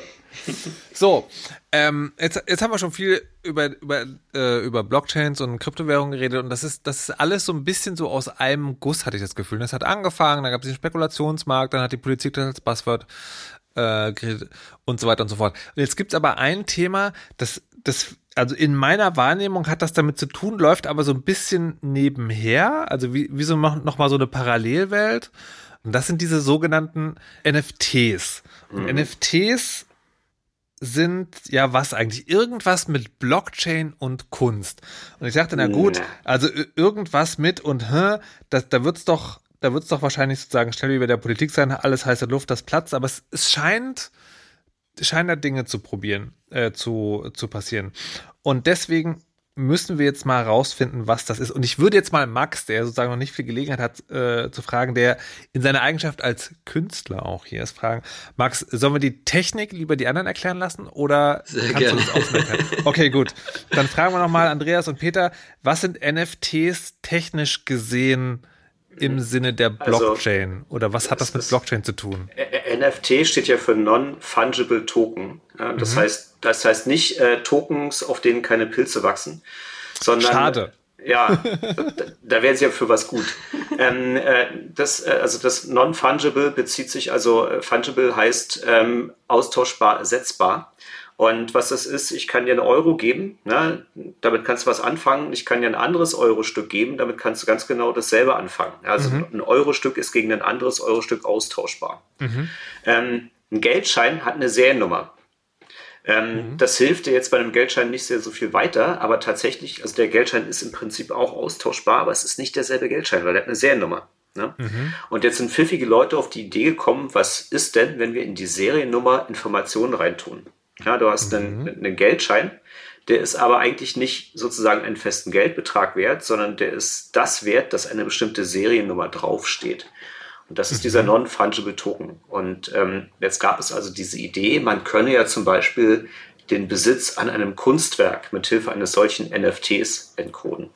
So, ähm, jetzt, jetzt haben wir schon viel über, über, äh, über Blockchains und Kryptowährungen geredet und das ist, das ist alles so ein bisschen so aus einem Guss, hatte ich das Gefühl. Das hat angefangen, dann gab es den Spekulationsmarkt, dann hat die Politik das als Buzzword äh, geredet und so weiter und so fort. Und jetzt gibt's aber ein Thema, das, das also in meiner Wahrnehmung hat das damit zu tun, läuft aber so ein bisschen nebenher, also wie, wie so noch, noch mal so eine Parallelwelt. Und das sind diese sogenannten NFTs. Und mhm. NFTs sind ja was eigentlich? Irgendwas mit Blockchain und Kunst. Und ich dachte, na gut, also irgendwas mit und hä, das, da wird's doch, da wird's doch wahrscheinlich sozusagen schnell wie bei der Politik sein, alles heiße Luft, das Platz, aber es, es scheint, scheint da Dinge zu probieren, äh, zu, zu passieren. Und deswegen müssen wir jetzt mal rausfinden, was das ist. Und ich würde jetzt mal Max, der sozusagen noch nicht viel Gelegenheit hat, äh, zu fragen, der in seiner Eigenschaft als Künstler auch hier ist, fragen. Max, sollen wir die Technik lieber die anderen erklären lassen oder Sehr kannst gerne. du uns erklären? Okay, gut. Dann fragen wir nochmal Andreas und Peter, was sind NFTs technisch gesehen im Sinne der also, Blockchain? Also, oder was hat das mit Blockchain zu tun? NFT steht ja für Non-Fungible Token. Ja, das, mhm. heißt, das heißt nicht äh, Tokens, auf denen keine Pilze wachsen, sondern. Schade. Ja, da, da wären sie ja für was gut. Ähm, äh, das, äh, also das Non-Fungible bezieht sich, also äh, Fungible heißt ähm, austauschbar, ersetzbar. Und was das ist, ich kann dir einen Euro geben, ne? damit kannst du was anfangen. Ich kann dir ein anderes Euro-Stück geben, damit kannst du ganz genau dasselbe anfangen. Also mhm. ein Euro-Stück ist gegen ein anderes Euro-Stück austauschbar. Mhm. Ähm, ein Geldschein hat eine Seriennummer. Ähm, mhm. Das hilft dir jetzt bei einem Geldschein nicht sehr so viel weiter, aber tatsächlich, also der Geldschein ist im Prinzip auch austauschbar, aber es ist nicht derselbe Geldschein, weil er hat eine Seriennummer. Ne? Mhm. Und jetzt sind pfiffige Leute auf die Idee gekommen, was ist denn, wenn wir in die Seriennummer Informationen reintun? Ja, du hast einen, mhm. einen Geldschein, der ist aber eigentlich nicht sozusagen einen festen Geldbetrag wert, sondern der ist das wert, dass eine bestimmte Seriennummer draufsteht. Und das ist dieser mhm. Non-Fungible Token. Und ähm, jetzt gab es also diese Idee, man könne ja zum Beispiel den Besitz an einem Kunstwerk mit Hilfe eines solchen NFTs entkoden.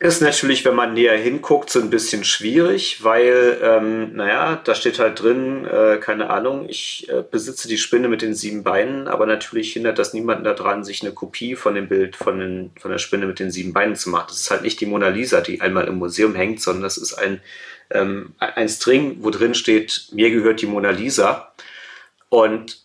Ist natürlich, wenn man näher hinguckt, so ein bisschen schwierig, weil, ähm, naja, da steht halt drin, äh, keine Ahnung, ich äh, besitze die Spinne mit den sieben Beinen, aber natürlich hindert das niemanden daran, sich eine Kopie von dem Bild von, den, von der Spinne mit den sieben Beinen zu machen. Das ist halt nicht die Mona Lisa, die einmal im Museum hängt, sondern das ist ein, ähm, ein String, wo drin steht, mir gehört die Mona Lisa. Und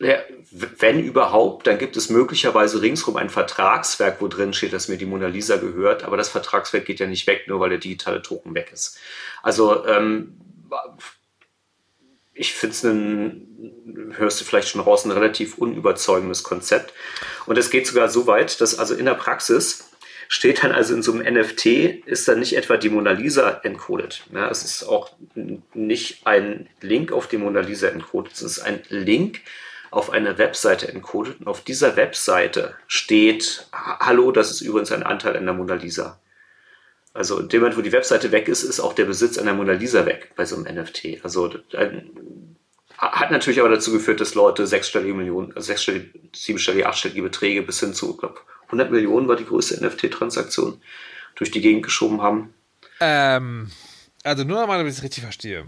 wenn überhaupt, dann gibt es möglicherweise ringsrum ein Vertragswerk, wo drin steht, dass mir die Mona Lisa gehört, aber das Vertragswerk geht ja nicht weg, nur weil der digitale Token weg ist. Also ähm, ich finde es ein, hörst du vielleicht schon raus, ein relativ unüberzeugendes Konzept. Und es geht sogar so weit, dass also in der Praxis steht dann also in so einem NFT, ist dann nicht etwa die Mona Lisa encoded. Ja, es ist auch nicht ein Link auf die Mona Lisa encoded, es ist ein Link auf eine Webseite encoded und auf dieser Webseite steht, hallo, das ist übrigens ein Anteil an der Mona Lisa. Also in dem Moment, wo die Webseite weg ist, ist auch der Besitz an der Mona Lisa weg bei so einem NFT. Also ein, hat natürlich aber dazu geführt, dass Leute sechsstellige Millionen, also sechsstellige, siebenstellige, achtstellige Beträge bis hin zu, ich glaube, 100 Millionen war die größte NFT-Transaktion, durch die Gegend geschoben haben. Ähm, also nur nochmal, damit ich es richtig verstehe.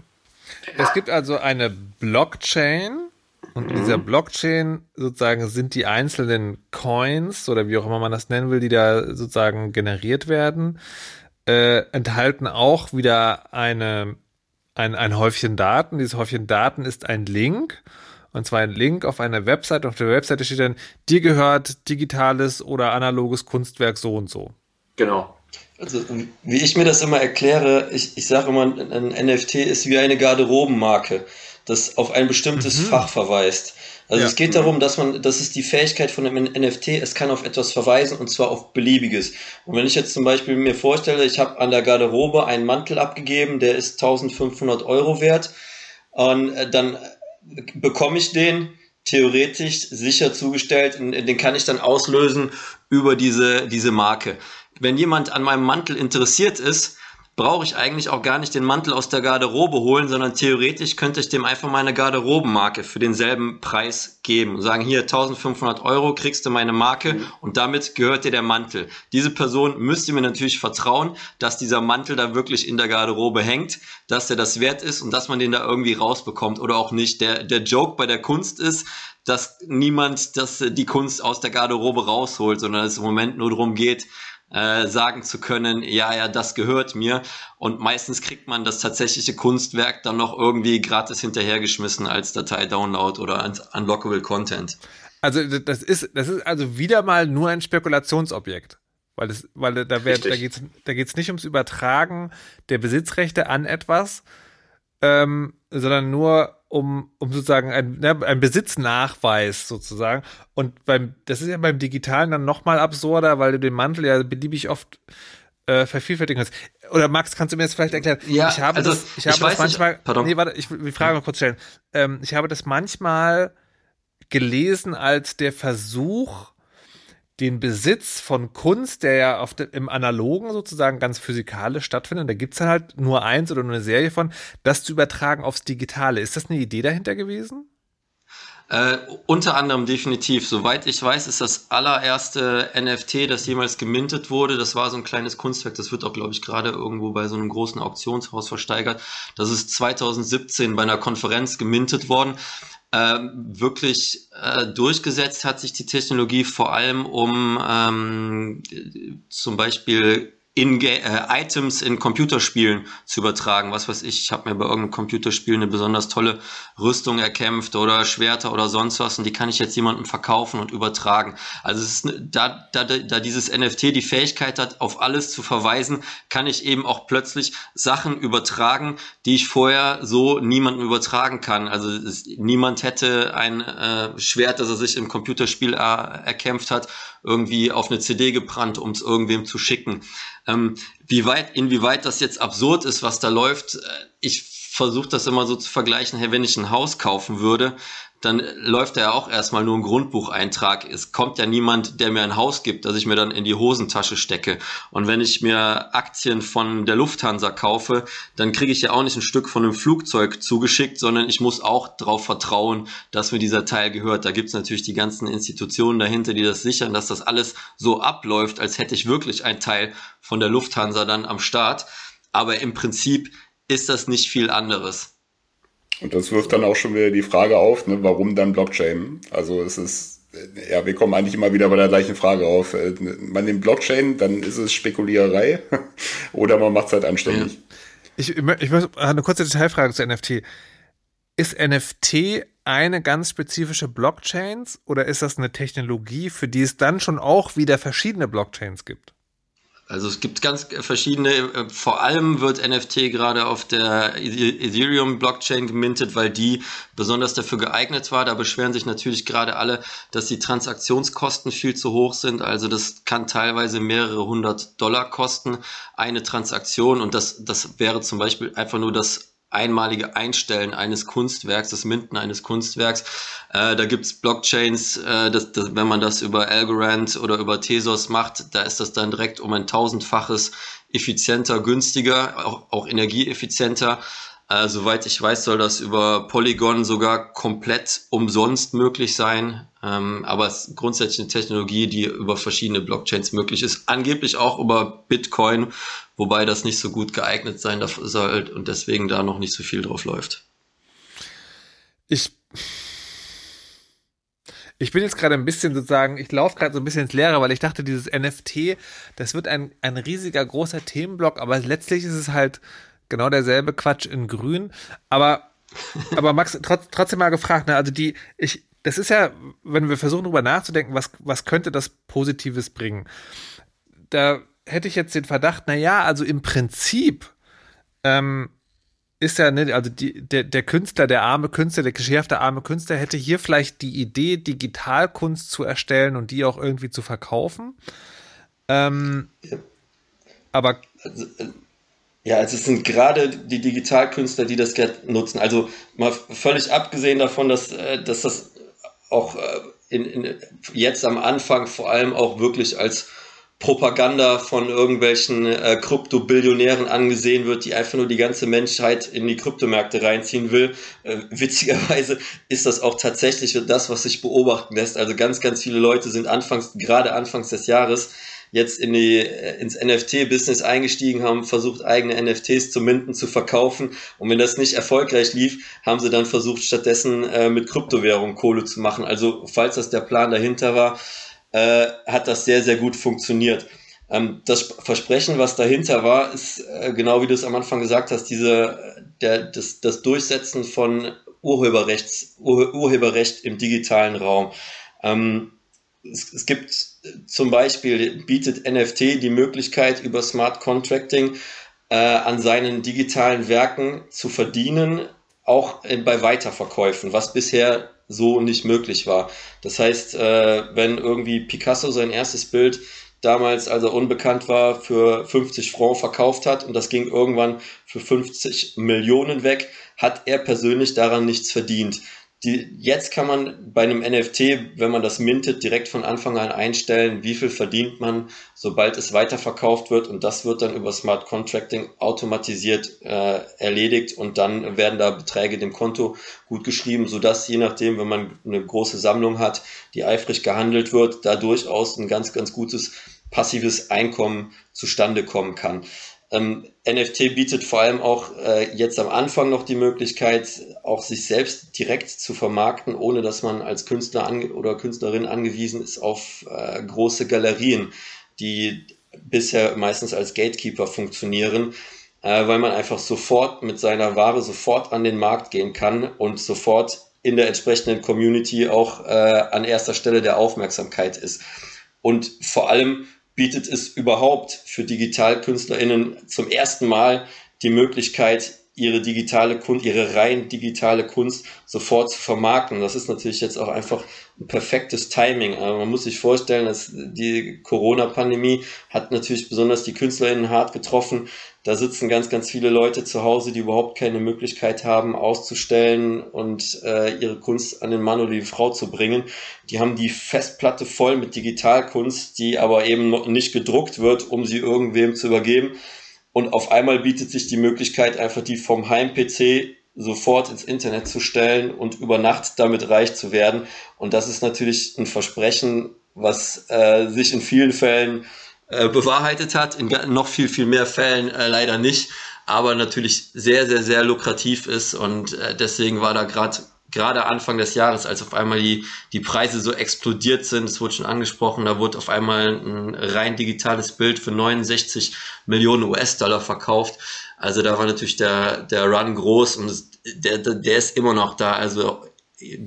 Ja. Es gibt also eine Blockchain, und in dieser mhm. Blockchain sozusagen sind die einzelnen Coins oder wie auch immer man das nennen will, die da sozusagen generiert werden, äh, enthalten auch wieder eine, ein, ein Häufchen Daten. Dieses Häufchen Daten ist ein Link. Und zwar ein Link auf eine Website. Auf der Webseite steht dann, dir gehört digitales oder analoges Kunstwerk so und so. Genau. Also, wie ich mir das immer erkläre, ich, ich sage immer, ein NFT ist wie eine Garderobenmarke. Das auf ein bestimmtes mhm. Fach verweist. Also ja. es geht darum, dass man, das ist die Fähigkeit von einem NFT, es kann auf etwas verweisen und zwar auf beliebiges. Und wenn ich jetzt zum Beispiel mir vorstelle, ich habe an der Garderobe einen Mantel abgegeben, der ist 1500 Euro wert, und äh, dann bekomme ich den theoretisch sicher zugestellt und den kann ich dann auslösen über diese, diese Marke. Wenn jemand an meinem Mantel interessiert ist, brauche ich eigentlich auch gar nicht den Mantel aus der Garderobe holen, sondern theoretisch könnte ich dem einfach meine Garderobenmarke für denselben Preis geben und sagen, hier 1500 Euro kriegst du meine Marke mhm. und damit gehört dir der Mantel. Diese Person müsste mir natürlich vertrauen, dass dieser Mantel da wirklich in der Garderobe hängt, dass der das wert ist und dass man den da irgendwie rausbekommt oder auch nicht. Der, der Joke bei der Kunst ist, dass niemand das, die Kunst aus der Garderobe rausholt, sondern es im Moment nur darum geht, äh, sagen zu können, ja, ja, das gehört mir. Und meistens kriegt man das tatsächliche Kunstwerk dann noch irgendwie gratis hinterhergeschmissen als Datei-Download oder als Unlockable Content. Also das ist, das ist also wieder mal nur ein Spekulationsobjekt. Weil, das, weil da, wär, da geht es da geht's nicht ums Übertragen der Besitzrechte an etwas, ähm, sondern nur um, um sozusagen ein, ne, ein Besitznachweis sozusagen. Und beim, das ist ja beim Digitalen dann nochmal absurder, weil du den Mantel ja beliebig oft äh, vervielfältigen kannst. Oder Max, kannst du mir das vielleicht erklären? Ja, ich habe also, das, ich habe ich das manchmal. Nicht, pardon. Nee, warte, ich will die Frage noch kurz stellen. Ähm, ich habe das manchmal gelesen als der Versuch, den Besitz von Kunst, der ja de, im Analogen sozusagen ganz physikalisch stattfindet, da gibt es dann halt nur eins oder nur eine Serie von, das zu übertragen aufs Digitale. Ist das eine Idee dahinter gewesen? Äh, unter anderem definitiv. Soweit ich weiß, ist das allererste NFT, das jemals gemintet wurde. Das war so ein kleines Kunstwerk. Das wird auch, glaube ich, gerade irgendwo bei so einem großen Auktionshaus versteigert. Das ist 2017 bei einer Konferenz gemintet worden ähm, wirklich äh, durchgesetzt hat sich die Technologie vor allem um ähm, zum Beispiel in äh, Items in Computerspielen zu übertragen. Was weiß ich, ich habe mir bei irgendeinem Computerspiel eine besonders tolle Rüstung erkämpft oder Schwerter oder sonst was und die kann ich jetzt jemandem verkaufen und übertragen. Also es ist, da, da, da dieses NFT die Fähigkeit hat, auf alles zu verweisen, kann ich eben auch plötzlich Sachen übertragen, die ich vorher so niemandem übertragen kann. Also es, niemand hätte ein äh, Schwert, das er sich im Computerspiel äh, erkämpft hat, irgendwie auf eine CD gebrannt, um es irgendwem zu schicken. Ähm, wie weit, inwieweit das jetzt absurd ist, was da läuft, äh, ich versuche das immer so zu vergleichen, hey, wenn ich ein Haus kaufen würde, dann läuft da ja auch erstmal nur ein Grundbucheintrag. Es kommt ja niemand, der mir ein Haus gibt, das ich mir dann in die Hosentasche stecke. Und wenn ich mir Aktien von der Lufthansa kaufe, dann kriege ich ja auch nicht ein Stück von einem Flugzeug zugeschickt, sondern ich muss auch darauf vertrauen, dass mir dieser Teil gehört. Da gibt es natürlich die ganzen Institutionen dahinter, die das sichern, dass das alles so abläuft, als hätte ich wirklich ein Teil von der Lufthansa dann am Start. Aber im Prinzip ist das nicht viel anderes. Und das wirft dann auch schon wieder die Frage auf, ne, warum dann Blockchain? Also es ist, ja, wir kommen eigentlich immer wieder bei der gleichen Frage auf. Äh, man nimmt Blockchain, dann ist es Spekuliererei oder man macht es halt anständig. Ich, ich möchte eine kurze Detailfrage zu NFT. Ist NFT eine ganz spezifische Blockchains oder ist das eine Technologie, für die es dann schon auch wieder verschiedene Blockchains gibt? Also es gibt ganz verschiedene, äh, vor allem wird NFT gerade auf der Ethereum Blockchain gemintet, weil die besonders dafür geeignet war. Da beschweren sich natürlich gerade alle, dass die Transaktionskosten viel zu hoch sind. Also das kann teilweise mehrere hundert Dollar kosten, eine Transaktion. Und das, das wäre zum Beispiel einfach nur das einmalige Einstellen eines Kunstwerks, das Minden eines Kunstwerks. Äh, da gibt's Blockchains, äh, das, das, wenn man das über Algorand oder über Tezos macht, da ist das dann direkt um ein tausendfaches effizienter, günstiger, auch, auch energieeffizienter. Äh, soweit ich weiß, soll das über Polygon sogar komplett umsonst möglich sein. Ähm, aber es ist grundsätzlich eine Technologie, die über verschiedene Blockchains möglich ist. Angeblich auch über Bitcoin, wobei das nicht so gut geeignet sein soll und deswegen da noch nicht so viel drauf läuft. Ich ich bin jetzt gerade ein bisschen sozusagen, ich laufe gerade so ein bisschen ins Leere, weil ich dachte, dieses NFT, das wird ein, ein riesiger, großer Themenblock, aber letztlich ist es halt genau derselbe Quatsch in grün. Aber, aber Max, trotz, trotzdem mal gefragt, ne? also die, ich, das ist ja, wenn wir versuchen darüber nachzudenken, was, was könnte das Positives bringen? Da hätte ich jetzt den Verdacht, na ja, also im Prinzip ähm, ist ja, ne, also die, der, der Künstler, der arme Künstler, der geschärfte arme Künstler hätte hier vielleicht die Idee, Digitalkunst zu erstellen und die auch irgendwie zu verkaufen. Ähm, ja. Aber. Also, äh, ja, also es sind gerade die Digitalkünstler, die das nutzen. Also mal völlig abgesehen davon, dass, äh, dass das auch äh, in, in, jetzt am Anfang vor allem auch wirklich als Propaganda von irgendwelchen äh, Krypto-Billionären angesehen wird, die einfach nur die ganze Menschheit in die Kryptomärkte reinziehen will. Äh, witzigerweise ist das auch tatsächlich das, was sich beobachten lässt. Also ganz, ganz viele Leute sind anfangs, gerade anfangs des Jahres, jetzt in die, äh, ins NFT-Business eingestiegen, haben versucht, eigene NFTs zu minden, zu verkaufen. Und wenn das nicht erfolgreich lief, haben sie dann versucht, stattdessen äh, mit Kryptowährung Kohle zu machen. Also falls das der Plan dahinter war, äh, hat das sehr, sehr gut funktioniert. Ähm, das Versprechen, was dahinter war, ist äh, genau wie du es am Anfang gesagt hast, diese, der, das, das Durchsetzen von Urheberrechts, Ur, Urheberrecht im digitalen Raum. Ähm, es, es gibt zum Beispiel, bietet NFT die Möglichkeit, über Smart Contracting äh, an seinen digitalen Werken zu verdienen, auch in, bei Weiterverkäufen, was bisher so nicht möglich war. Das heißt, äh, wenn irgendwie Picasso sein erstes Bild damals, als er unbekannt war, für 50 Francs verkauft hat und das ging irgendwann für 50 Millionen weg, hat er persönlich daran nichts verdient. Die, jetzt kann man bei einem NFT, wenn man das mintet, direkt von Anfang an einstellen, wie viel verdient man, sobald es weiterverkauft wird und das wird dann über Smart Contracting automatisiert äh, erledigt und dann werden da Beträge dem Konto gut geschrieben, sodass je nachdem, wenn man eine große Sammlung hat, die eifrig gehandelt wird, da durchaus ein ganz, ganz gutes passives Einkommen zustande kommen kann. Ähm, NFT bietet vor allem auch äh, jetzt am Anfang noch die Möglichkeit, auch sich selbst direkt zu vermarkten, ohne dass man als Künstler oder Künstlerin angewiesen ist auf äh, große Galerien, die bisher meistens als Gatekeeper funktionieren, äh, weil man einfach sofort mit seiner Ware sofort an den Markt gehen kann und sofort in der entsprechenden Community auch äh, an erster Stelle der Aufmerksamkeit ist. Und vor allem bietet es überhaupt für DigitalkünstlerInnen zum ersten Mal die Möglichkeit, ihre digitale Kunst, ihre rein digitale Kunst sofort zu vermarkten. Das ist natürlich jetzt auch einfach ein perfektes Timing. Aber man muss sich vorstellen, dass die Corona-Pandemie hat natürlich besonders die KünstlerInnen hart getroffen. Da sitzen ganz, ganz viele Leute zu Hause, die überhaupt keine Möglichkeit haben, auszustellen und äh, ihre Kunst an den Mann oder die Frau zu bringen. Die haben die Festplatte voll mit Digitalkunst, die aber eben noch nicht gedruckt wird, um sie irgendwem zu übergeben und auf einmal bietet sich die Möglichkeit, einfach die vom Heim-PC sofort ins Internet zu stellen und über Nacht damit reich zu werden. Und das ist natürlich ein Versprechen, was äh, sich in vielen Fällen äh, bewahrheitet hat, in noch viel, viel mehr Fällen äh, leider nicht, aber natürlich sehr, sehr, sehr lukrativ ist. Und äh, deswegen war da gerade gerade Anfang des Jahres, als auf einmal die, die Preise so explodiert sind, es wurde schon angesprochen, da wurde auf einmal ein rein digitales Bild für 69 Millionen US-Dollar verkauft. Also da war natürlich der, der Run groß und der, der ist immer noch da. Also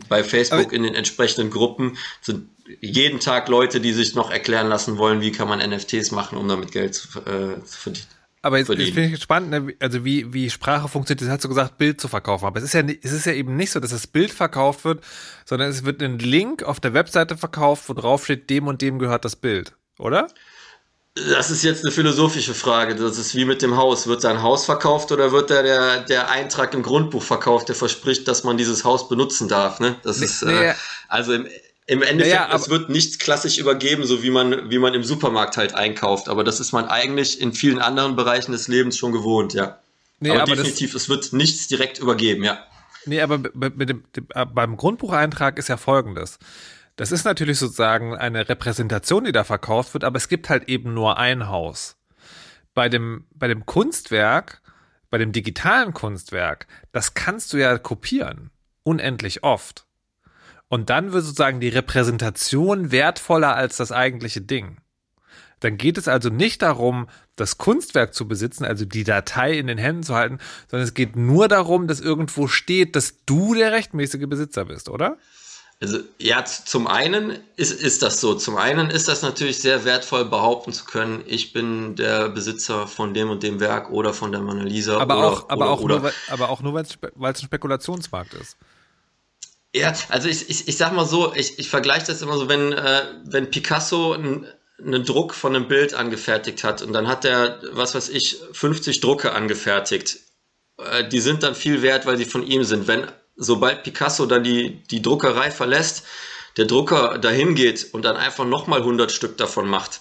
bei Facebook in den entsprechenden Gruppen sind jeden Tag Leute, die sich noch erklären lassen wollen, wie kann man NFTs machen, um damit Geld zu, äh, zu verdienen. Aber jetzt, jetzt finde ich spannend, ne? also wie, wie Sprache funktioniert. Das hast du gesagt, Bild zu verkaufen. Aber es ist ja, es ist ja eben nicht so, dass das Bild verkauft wird, sondern es wird ein Link auf der Webseite verkauft, wo drauf steht, dem und dem gehört das Bild, oder? Das ist jetzt eine philosophische Frage. Das ist wie mit dem Haus. Wird da ein Haus verkauft oder wird da der, der Eintrag im Grundbuch verkauft, der verspricht, dass man dieses Haus benutzen darf? Ne? Das nee, ist äh, also im, im Endeffekt, naja, es wird nichts klassisch übergeben, so wie man, wie man im Supermarkt halt einkauft. Aber das ist man eigentlich in vielen anderen Bereichen des Lebens schon gewohnt, ja. Nee, aber, aber definitiv, das, es wird nichts direkt übergeben, ja. Nee, aber mit dem, äh, beim Grundbucheintrag ist ja folgendes. Das ist natürlich sozusagen eine Repräsentation, die da verkauft wird, aber es gibt halt eben nur ein Haus. Bei dem, bei dem Kunstwerk, bei dem digitalen Kunstwerk, das kannst du ja kopieren. Unendlich oft. Und dann wird sozusagen die Repräsentation wertvoller als das eigentliche Ding. Dann geht es also nicht darum, das Kunstwerk zu besitzen, also die Datei in den Händen zu halten, sondern es geht nur darum, dass irgendwo steht, dass du der rechtmäßige Besitzer bist, oder? Also ja, zum einen ist, ist das so. zum einen ist das natürlich sehr wertvoll, behaupten zu können, ich bin der Besitzer von dem und dem Werk oder von der Mona Lisa. Aber oder, auch, aber oder, auch oder. nur, aber auch nur, weil es ein Spekulationsmarkt ist. Ja, also ich, ich, ich sag mal so, ich, ich vergleiche das immer so, wenn, äh, wenn Picasso ein, einen Druck von einem Bild angefertigt hat und dann hat er, was weiß ich, 50 Drucke angefertigt. Äh, die sind dann viel wert, weil sie von ihm sind. Wenn sobald Picasso dann die, die Druckerei verlässt, der Drucker dahin geht und dann einfach nochmal 100 Stück davon macht,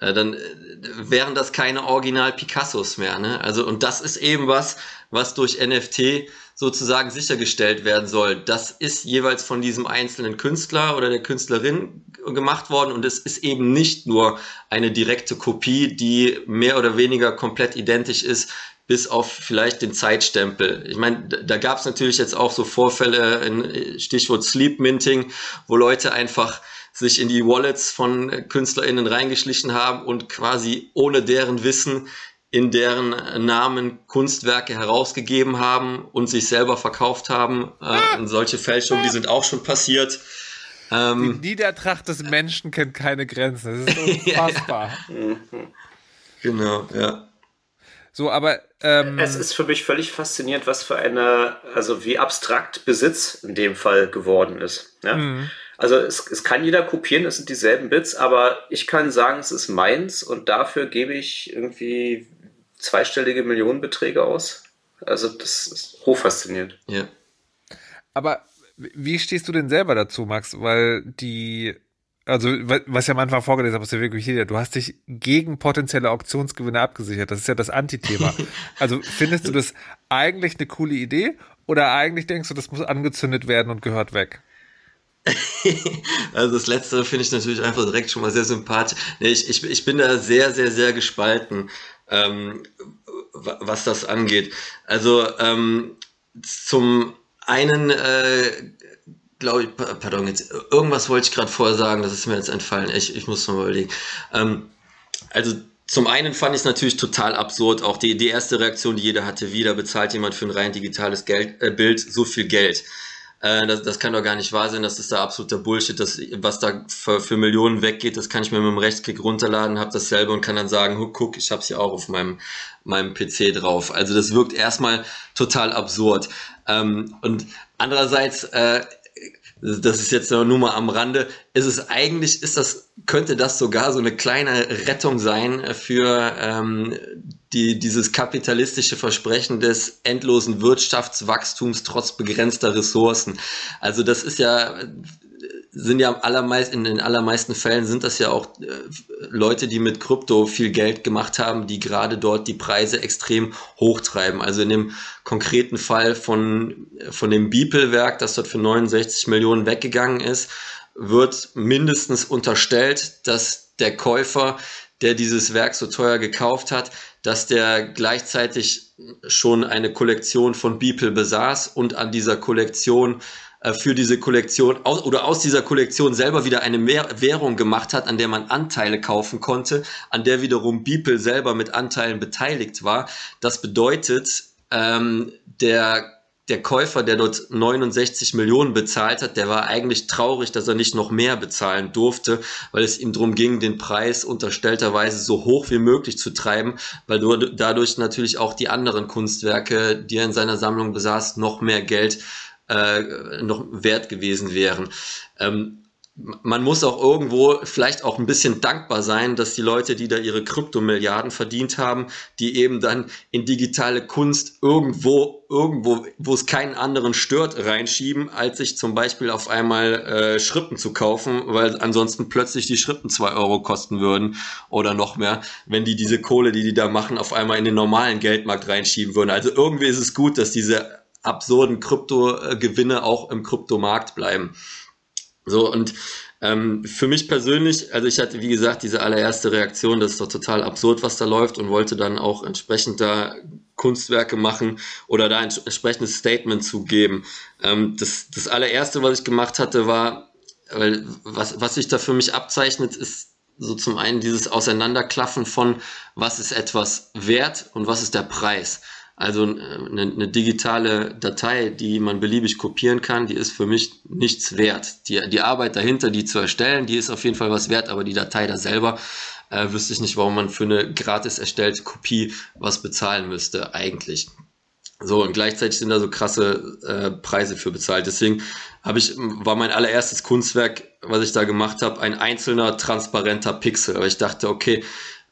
äh, dann äh, wären das keine Original Picassos mehr. Ne? Also, und das ist eben was, was durch NFT sozusagen sichergestellt werden soll. Das ist jeweils von diesem einzelnen Künstler oder der Künstlerin gemacht worden und es ist eben nicht nur eine direkte Kopie, die mehr oder weniger komplett identisch ist bis auf vielleicht den Zeitstempel. Ich meine, da gab es natürlich jetzt auch so Vorfälle, in Stichwort Sleep Minting, wo Leute einfach sich in die Wallets von KünstlerInnen reingeschlichen haben und quasi ohne deren Wissen in deren Namen Kunstwerke herausgegeben haben und sich selber verkauft haben. Äh, solche Fälschungen, die sind auch schon passiert. Ähm, die Niedertracht des Menschen kennt keine Grenzen. Das ist unfassbar. genau, ja. So, aber ähm, es ist für mich völlig faszinierend, was für eine, also wie abstrakt Besitz in dem Fall geworden ist. Ja? Mhm. Also es, es kann jeder kopieren, es sind dieselben Bits, aber ich kann sagen, es ist meins und dafür gebe ich irgendwie zweistellige Millionenbeträge aus. Also das ist hochfaszinierend. Ja. Aber wie stehst du denn selber dazu, Max? Weil die also was ich am Anfang vorgelesen habe aus der Wikipedia, du hast dich gegen potenzielle Auktionsgewinne abgesichert. Das ist ja das Antithema. also findest du das eigentlich eine coole Idee oder eigentlich denkst du, das muss angezündet werden und gehört weg? also das Letztere finde ich natürlich einfach direkt schon mal sehr sympathisch. Nee, ich, ich, ich bin da sehr, sehr, sehr gespalten, ähm, was das angeht. Also ähm, zum einen äh, glaube ich, pardon, jetzt irgendwas wollte ich gerade vorher sagen, das ist mir jetzt entfallen. Ich, ich muss noch mal überlegen. Ähm, also zum einen fand ich es natürlich total absurd, auch die, die erste Reaktion, die jeder hatte, wieder bezahlt jemand für ein rein digitales Geld, äh, Bild so viel Geld. Äh, das, das kann doch gar nicht wahr sein, das ist da absoluter Bullshit, das, was da für, für Millionen weggeht, das kann ich mir mit dem Rechtsklick runterladen, habe das selber und kann dann sagen, guck, ich habe es ja auch auf meinem, meinem PC drauf. Also das wirkt erstmal total absurd. Ähm, und andererseits, äh, das ist jetzt nur mal am Rande, ist es eigentlich, ist das, könnte das sogar so eine kleine Rettung sein für ähm, die, dieses kapitalistische Versprechen des endlosen Wirtschaftswachstums trotz begrenzter Ressourcen. Also das ist ja sind ja allermeist, in den allermeisten Fällen sind das ja auch äh, Leute, die mit Krypto viel Geld gemacht haben, die gerade dort die Preise extrem hochtreiben. Also in dem konkreten Fall von, von dem Beeple-Werk, das dort für 69 Millionen weggegangen ist, wird mindestens unterstellt, dass der Käufer, der dieses Werk so teuer gekauft hat, dass der gleichzeitig schon eine Kollektion von Beeple besaß und an dieser Kollektion für diese Kollektion aus, oder aus dieser Kollektion selber wieder eine Währung gemacht hat, an der man Anteile kaufen konnte, an der wiederum Beeple selber mit Anteilen beteiligt war. Das bedeutet, ähm, der der Käufer, der dort 69 Millionen bezahlt hat, der war eigentlich traurig, dass er nicht noch mehr bezahlen durfte, weil es ihm darum ging, den Preis unterstellterweise so hoch wie möglich zu treiben, weil dadurch natürlich auch die anderen Kunstwerke, die er in seiner Sammlung besaß, noch mehr Geld äh, noch wert gewesen wären. Ähm, man muss auch irgendwo vielleicht auch ein bisschen dankbar sein, dass die Leute, die da ihre Kryptomilliarden verdient haben, die eben dann in digitale Kunst irgendwo, irgendwo, wo es keinen anderen stört, reinschieben, als sich zum Beispiel auf einmal äh, Schrippen zu kaufen, weil ansonsten plötzlich die Schrippen zwei Euro kosten würden oder noch mehr, wenn die diese Kohle, die die da machen, auf einmal in den normalen Geldmarkt reinschieben würden. Also irgendwie ist es gut, dass diese absurden Kryptogewinne auch im Kryptomarkt bleiben. So, und ähm, für mich persönlich, also ich hatte, wie gesagt, diese allererste Reaktion, das ist doch total absurd, was da läuft und wollte dann auch entsprechend da Kunstwerke machen oder da ein entsprechendes Statement zu geben. Ähm, das, das allererste, was ich gemacht hatte, war, weil was, was sich da für mich abzeichnet, ist so zum einen dieses Auseinanderklaffen von, was ist etwas wert und was ist der Preis. Also eine, eine, digitale Datei, die man beliebig kopieren kann, die ist für mich nichts wert. Die, die Arbeit dahinter, die zu erstellen, die ist auf jeden Fall was wert, aber die Datei da selber äh, wüsste ich nicht, warum man für eine gratis erstellte Kopie was bezahlen müsste eigentlich. So, und gleichzeitig sind da so krasse äh, Preise für bezahlt. Deswegen habe ich, war mein allererstes Kunstwerk, was ich da gemacht habe, ein einzelner transparenter Pixel. Aber ich dachte, okay,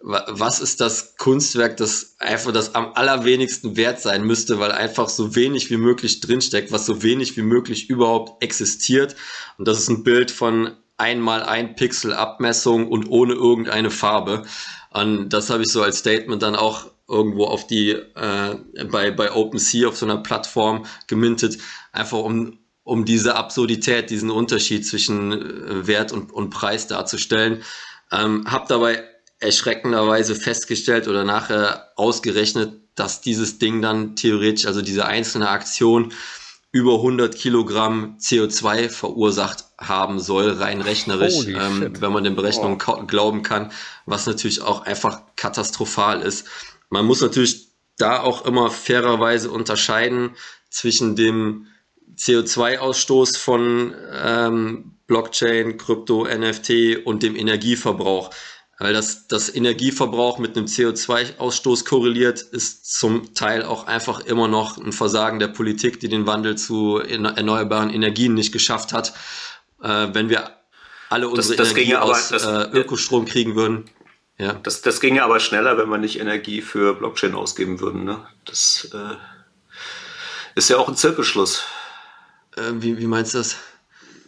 was ist das Kunstwerk, das einfach das am allerwenigsten wert sein müsste, weil einfach so wenig wie möglich drinsteckt, was so wenig wie möglich überhaupt existiert. Und das ist ein Bild von einmal ein Pixel Abmessung und ohne irgendeine Farbe. Und das habe ich so als Statement dann auch irgendwo auf die äh, bei bei OpenSea auf so einer Plattform gemintet, einfach um um diese Absurdität, diesen Unterschied zwischen äh, Wert und, und Preis darzustellen. Ähm, hab dabei erschreckenderweise festgestellt oder nachher ausgerechnet, dass dieses Ding dann theoretisch, also diese einzelne Aktion über 100 Kilogramm CO2 verursacht haben soll, rein rechnerisch, ähm, wenn man den Berechnungen oh. glauben kann, was natürlich auch einfach katastrophal ist. Man muss natürlich da auch immer fairerweise unterscheiden zwischen dem CO2-Ausstoß von ähm, Blockchain, Krypto, NFT und dem Energieverbrauch. Weil das, das Energieverbrauch mit einem CO2-Ausstoß korreliert, ist zum Teil auch einfach immer noch ein Versagen der Politik, die den Wandel zu erneuerbaren Energien nicht geschafft hat. Äh, wenn wir alle unsere das, das Energie aber, aus das, äh, Ökostrom kriegen würden. Ja. Das, das ginge aber schneller, wenn wir nicht Energie für Blockchain ausgeben würden. Ne? Das äh, ist ja auch ein Zirkelschluss. Äh, wie, wie meinst du das?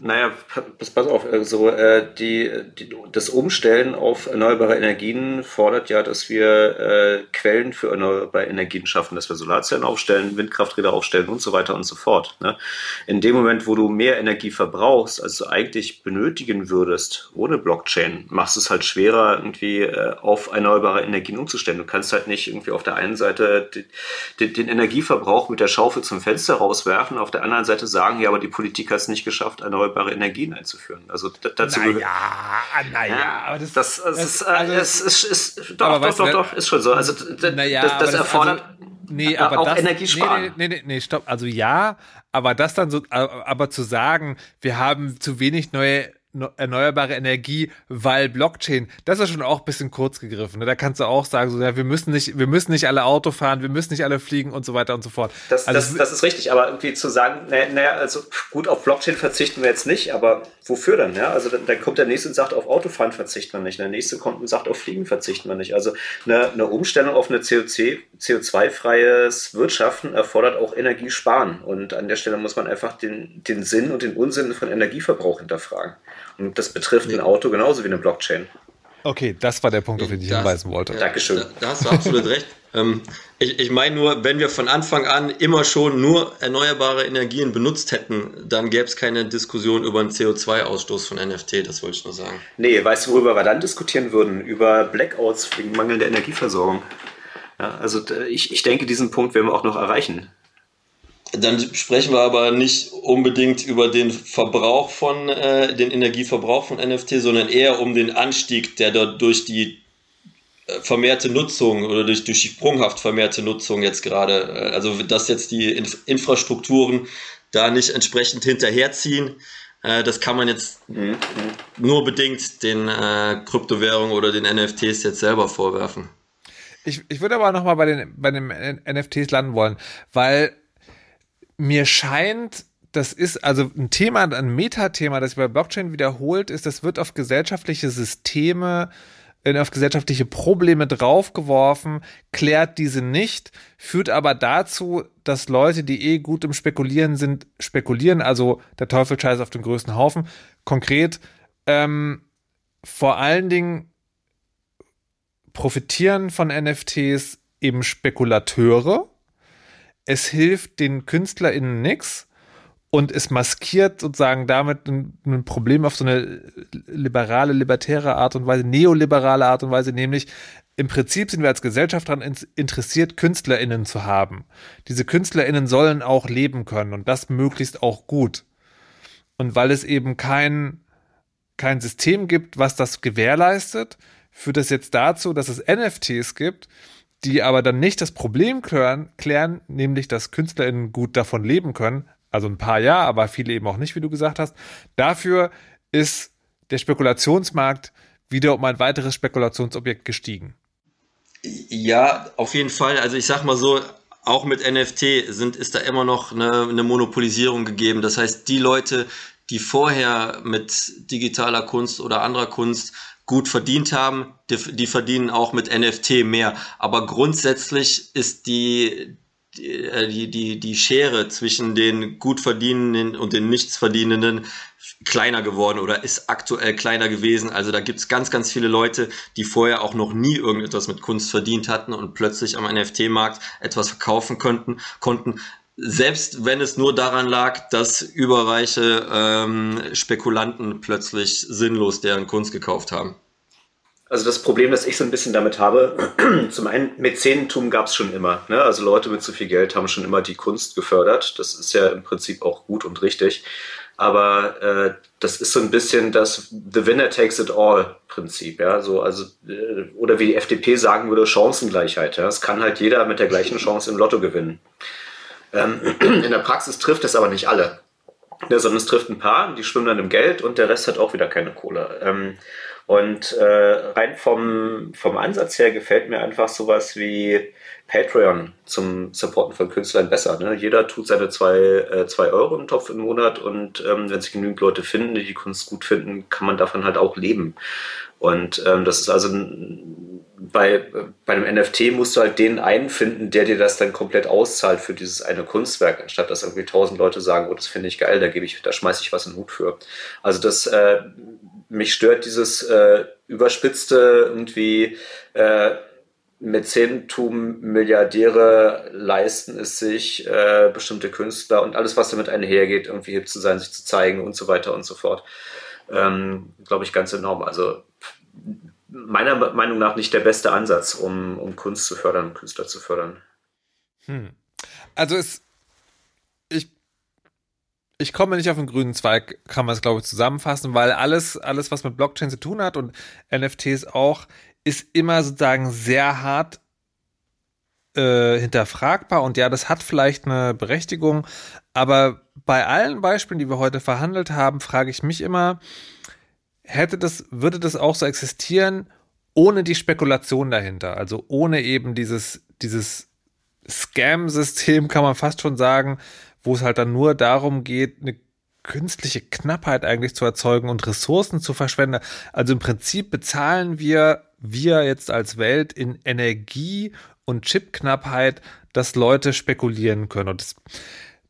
Naja, pass, pass auf, also äh, die, die, das Umstellen auf erneuerbare Energien fordert ja, dass wir äh, Quellen für erneuerbare Energien schaffen, dass wir Solarzellen aufstellen, Windkrafträder aufstellen und so weiter und so fort. Ne? In dem Moment, wo du mehr Energie verbrauchst, als du eigentlich benötigen würdest ohne Blockchain, machst es halt schwerer, irgendwie äh, auf erneuerbare Energien umzustellen. Du kannst halt nicht irgendwie auf der einen Seite den, den Energieverbrauch mit der Schaufel zum Fenster rauswerfen, auf der anderen Seite sagen, ja, aber die Politik hat es nicht geschafft, erneuerbare erneuerbare Energien einzuführen. Also dazu naja, naja, ja, aber das, das, das, ist, äh, also, es ist, ist, doch, doch, doch, doch, ist schon so. Also naja, das, das erfordert also, nee, aber auch das, Energiesparen. Nee, nee, nee, nee, stopp. Also ja, aber das dann so, aber zu sagen, wir haben zu wenig neue erneuerbare Energie, weil Blockchain, das ist schon auch ein bisschen kurz gegriffen. Ne? Da kannst du auch sagen, so, ja, wir müssen nicht, wir müssen nicht alle Auto fahren, wir müssen nicht alle fliegen und so weiter und so fort. Das, also, das, das ist richtig, aber irgendwie zu sagen, naja, na, also gut, auf Blockchain verzichten wir jetzt nicht, aber wofür dann? Ja? Also dann, dann, kommt der nächste und sagt, auf Autofahren verzichten wir nicht. Der nächste kommt und sagt, auf Fliegen verzichten wir nicht. Also eine, eine Umstellung auf eine CO2-freies Wirtschaften erfordert auch Energiesparen. Und an der Stelle muss man einfach den, den Sinn und den Unsinn von Energieverbrauch hinterfragen. Und das betrifft nee. ein Auto genauso wie eine Blockchain. Okay, das war der Punkt, auf den ich das, hinweisen wollte. Dankeschön. Da, da hast du absolut recht. Ähm, ich, ich meine nur, wenn wir von Anfang an immer schon nur erneuerbare Energien benutzt hätten, dann gäbe es keine Diskussion über einen CO2-Ausstoß von NFT, das wollte ich nur sagen. Nee, weißt du, worüber wir dann diskutieren würden? Über Blackouts wegen mangelnder Energieversorgung. Ja, also ich, ich denke, diesen Punkt werden wir auch noch erreichen. Dann sprechen wir aber nicht unbedingt über den Verbrauch von, äh, den Energieverbrauch von NFT, sondern eher um den Anstieg, der dort durch die äh, vermehrte Nutzung oder durch, durch die sprunghaft vermehrte Nutzung jetzt gerade, äh, also dass jetzt die Inf Infrastrukturen da nicht entsprechend hinterherziehen, äh, das kann man jetzt mhm. nur bedingt den äh, Kryptowährungen oder den NFTs jetzt selber vorwerfen. Ich, ich würde aber nochmal bei den, bei den NFTs landen wollen, weil mir scheint, das ist also ein Thema, ein Metathema, das sich bei Blockchain wiederholt ist, das wird auf gesellschaftliche Systeme, auf gesellschaftliche Probleme draufgeworfen, klärt diese nicht, führt aber dazu, dass Leute, die eh gut im Spekulieren sind, spekulieren, also der Teufel scheißt auf den größten Haufen. Konkret, ähm, vor allen Dingen profitieren von NFTs eben Spekulateure, es hilft den KünstlerInnen nichts und es maskiert sozusagen damit ein, ein, Problem auf so eine liberale, libertäre Art und Weise, neoliberale Art und Weise, nämlich im Prinzip sind wir als Gesellschaft daran interessiert, KünstlerInnen zu haben. Diese KünstlerInnen sollen auch leben können und das möglichst auch gut. Und weil es eben kein, kein System gibt, was das gewährleistet, führt das jetzt dazu, dass es NFTs gibt, die aber dann nicht das Problem klären, klären, nämlich dass KünstlerInnen gut davon leben können. Also ein paar ja, aber viele eben auch nicht, wie du gesagt hast. Dafür ist der Spekulationsmarkt wieder um ein weiteres Spekulationsobjekt gestiegen. Ja, auf jeden Fall. Also ich sag mal so, auch mit NFT sind, ist da immer noch eine, eine Monopolisierung gegeben. Das heißt, die Leute, die vorher mit digitaler Kunst oder anderer Kunst gut verdient haben, die, die verdienen auch mit NFT mehr. Aber grundsätzlich ist die, die, die, die, die Schere zwischen den gut verdienenden und den Nichtsverdienenden kleiner geworden oder ist aktuell kleiner gewesen. Also da gibt's ganz, ganz viele Leute, die vorher auch noch nie irgendetwas mit Kunst verdient hatten und plötzlich am NFT-Markt etwas verkaufen könnten, konnten. Selbst wenn es nur daran lag, dass überreiche ähm, Spekulanten plötzlich sinnlos deren Kunst gekauft haben. Also das Problem, das ich so ein bisschen damit habe, zum einen Mäzenentum gab es schon immer. Ne? Also Leute mit zu viel Geld haben schon immer die Kunst gefördert. Das ist ja im Prinzip auch gut und richtig. Aber äh, das ist so ein bisschen das The Winner takes it all Prinzip, ja. So, also, äh, oder wie die FDP sagen würde, Chancengleichheit. Ja? Es kann halt jeder mit der gleichen Chance im Lotto gewinnen. Ähm, in der Praxis trifft es aber nicht alle. Ja, sondern es trifft ein paar, die schwimmen dann im Geld und der Rest hat auch wieder keine Kohle. Ähm, und äh, rein vom, vom Ansatz her gefällt mir einfach sowas wie Patreon zum Supporten von Künstlern besser. Ne? Jeder tut seine zwei, äh, zwei Euro im Topf im Monat und ähm, wenn sich genügend Leute finden, die die Kunst gut finden, kann man davon halt auch leben. Und ähm, das ist also bei, bei einem NFT musst du halt den einen finden, der dir das dann komplett auszahlt für dieses eine Kunstwerk, anstatt dass irgendwie tausend Leute sagen, oh, das finde ich geil, da gebe ich, da schmeiße ich was in den Hut für. Also das, äh, mich stört dieses äh, überspitzte irgendwie, äh, Mäzenentum, Milliardäre leisten es sich, äh, bestimmte Künstler und alles, was damit einhergeht, irgendwie hip zu sein, sich zu zeigen und so weiter und so fort. Ähm, Glaube ich ganz enorm. Also meiner Meinung nach nicht der beste Ansatz, um, um Kunst zu fördern, Künstler zu fördern. Hm. Also es, ich, ich komme nicht auf den grünen Zweig, kann man es glaube ich zusammenfassen, weil alles, alles, was mit Blockchain zu tun hat und NFTs auch, ist immer sozusagen sehr hart äh, hinterfragbar und ja, das hat vielleicht eine Berechtigung, aber bei allen Beispielen, die wir heute verhandelt haben, frage ich mich immer, hätte das, würde das auch so existieren, ohne die Spekulation dahinter, also ohne eben dieses, dieses Scam-System, kann man fast schon sagen, wo es halt dann nur darum geht, eine künstliche Knappheit eigentlich zu erzeugen und Ressourcen zu verschwenden. Also im Prinzip bezahlen wir wir jetzt als Welt in Energie und Chipknappheit, dass Leute spekulieren können. Und das,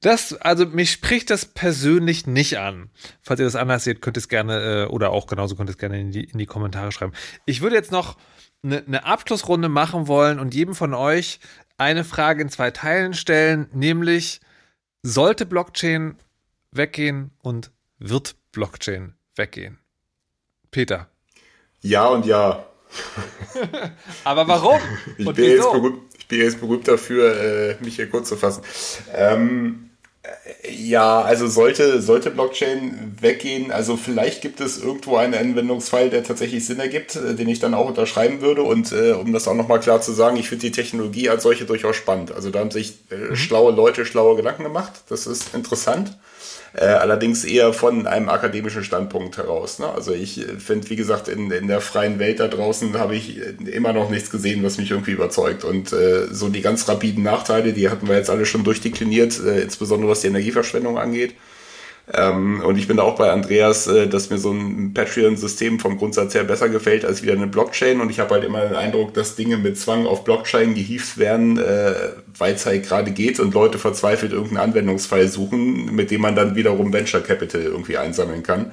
das, also mich spricht das persönlich nicht an. Falls ihr das anders seht, könnt ihr es gerne, äh, oder auch genauso könnt ihr es gerne in die, in die Kommentare schreiben. Ich würde jetzt noch eine, eine Abschlussrunde machen wollen und jedem von euch eine Frage in zwei Teilen stellen, nämlich sollte Blockchain weggehen und wird Blockchain weggehen? Peter. Ja und ja. Aber warum? ich, bin jetzt berühmt, ich bin jetzt berühmt dafür, äh, mich hier kurz zu fassen. Ähm, äh, ja, also sollte, sollte Blockchain weggehen, also vielleicht gibt es irgendwo einen Anwendungsfall, der tatsächlich Sinn ergibt, äh, den ich dann auch unterschreiben würde. Und äh, um das auch nochmal klar zu sagen, ich finde die Technologie als solche durchaus spannend. Also da haben sich äh, mhm. schlaue Leute schlaue Gedanken gemacht. Das ist interessant. Äh, allerdings eher von einem akademischen Standpunkt heraus. Ne? Also ich äh, finde, wie gesagt, in, in der freien Welt da draußen habe ich äh, immer noch nichts gesehen, was mich irgendwie überzeugt. Und äh, so die ganz rapiden Nachteile, die hatten wir jetzt alle schon durchdekliniert, äh, insbesondere was die Energieverschwendung angeht. Ähm, und ich bin da auch bei Andreas, äh, dass mir so ein Patreon-System vom Grundsatz her besser gefällt als wieder eine Blockchain. Und ich habe halt immer den Eindruck, dass Dinge mit Zwang auf Blockchain gehievt werden, äh, weil es halt gerade geht und Leute verzweifelt irgendeinen Anwendungsfall suchen, mit dem man dann wiederum Venture Capital irgendwie einsammeln kann.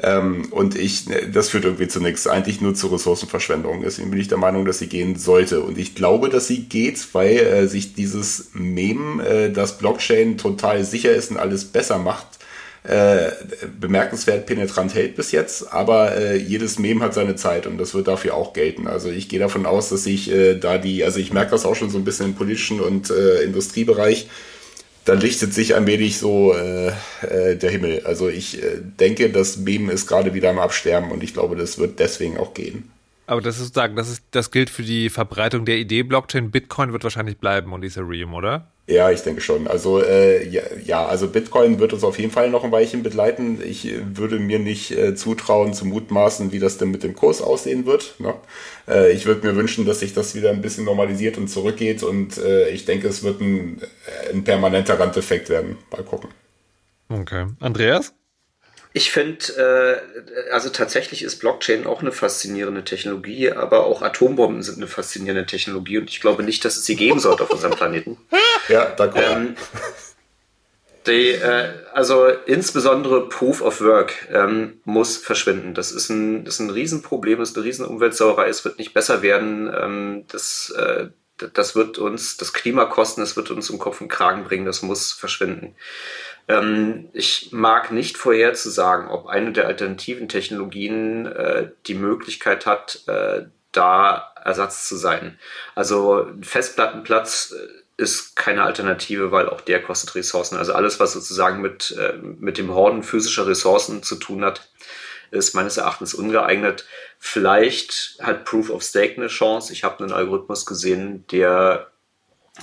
Ähm, und ich, ne, das führt irgendwie zu nichts, eigentlich nur zu Ressourcenverschwendung. Deswegen bin ich der Meinung, dass sie gehen sollte. Und ich glaube, dass sie geht, weil äh, sich dieses Meme, äh, dass Blockchain total sicher ist und alles besser macht, äh, bemerkenswert penetrant hält bis jetzt, aber äh, jedes Mem hat seine Zeit und das wird dafür auch gelten. Also ich gehe davon aus, dass ich äh, da die, also ich merke das auch schon so ein bisschen im politischen und äh, Industriebereich, da lichtet sich ein wenig so äh, äh, der Himmel. Also ich äh, denke, das Mem ist gerade wieder am Absterben und ich glaube, das wird deswegen auch gehen. Aber das ist sozusagen, das ist, das gilt für die Verbreitung der Idee Blockchain. Bitcoin wird wahrscheinlich bleiben und Ethereum, oder? Ja, ich denke schon. Also äh, ja, ja, also Bitcoin wird uns auf jeden Fall noch ein Weilchen begleiten. Ich würde mir nicht äh, zutrauen zu mutmaßen, wie das denn mit dem Kurs aussehen wird. Ne? Äh, ich würde mir wünschen, dass sich das wieder ein bisschen normalisiert und zurückgeht und äh, ich denke, es wird ein, äh, ein permanenter Randeffekt werden. Mal gucken. Okay. Andreas? Ich finde, äh, also tatsächlich ist Blockchain auch eine faszinierende Technologie, aber auch Atombomben sind eine faszinierende Technologie und ich glaube nicht, dass es sie geben sollte auf unserem Planeten. Ja, danke. Ähm, die, äh, also insbesondere Proof of Work ähm, muss verschwinden. Das ist ein, das ist ein Riesenproblem, das ist eine Riesenumweltsauerei. Es wird nicht besser werden. Ähm, das, äh, das wird uns das Klima kosten, das wird uns um Kopf und Kragen bringen. Das muss verschwinden. Ähm, ich mag nicht vorherzusagen, ob eine der alternativen Technologien äh, die Möglichkeit hat, äh, da Ersatz zu sein. Also Festplattenplatz äh, ist keine Alternative, weil auch der kostet Ressourcen. Also alles, was sozusagen mit, äh, mit dem Horden physischer Ressourcen zu tun hat, ist meines Erachtens ungeeignet. Vielleicht hat Proof of Stake eine Chance. Ich habe einen Algorithmus gesehen, der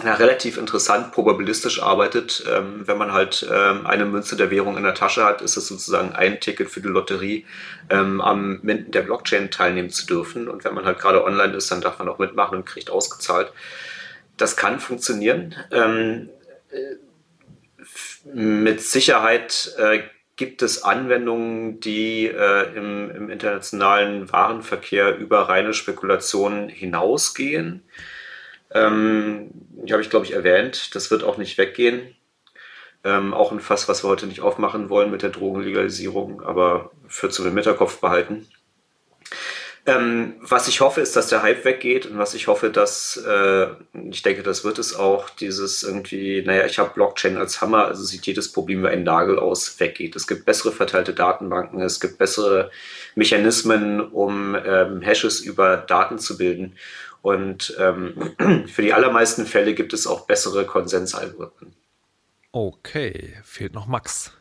ja, relativ interessant probabilistisch arbeitet. Ähm, wenn man halt ähm, eine Münze der Währung in der Tasche hat, ist es sozusagen ein Ticket für die Lotterie, ähm, am Minden der Blockchain teilnehmen zu dürfen. Und wenn man halt gerade online ist, dann darf man auch mitmachen und kriegt ausgezahlt. Das kann funktionieren. Ähm, äh, mit Sicherheit äh, gibt es Anwendungen, die äh, im, im internationalen Warenverkehr über reine Spekulationen hinausgehen. Ähm, die habe ich, glaube ich, erwähnt. Das wird auch nicht weggehen. Ähm, auch ein Fass, was wir heute nicht aufmachen wollen mit der Drogenlegalisierung, aber für zu den Hinterkopf behalten. Ähm, was ich hoffe, ist, dass der Hype weggeht und was ich hoffe, dass, äh, ich denke, das wird es auch, dieses irgendwie, naja, ich habe Blockchain als Hammer, also sieht jedes Problem wie ein Nagel aus, weggeht. Es gibt bessere verteilte Datenbanken, es gibt bessere Mechanismen, um ähm, Hashes über Daten zu bilden. Und ähm, für die allermeisten Fälle gibt es auch bessere Konsensalgorithmen. Okay, fehlt noch Max.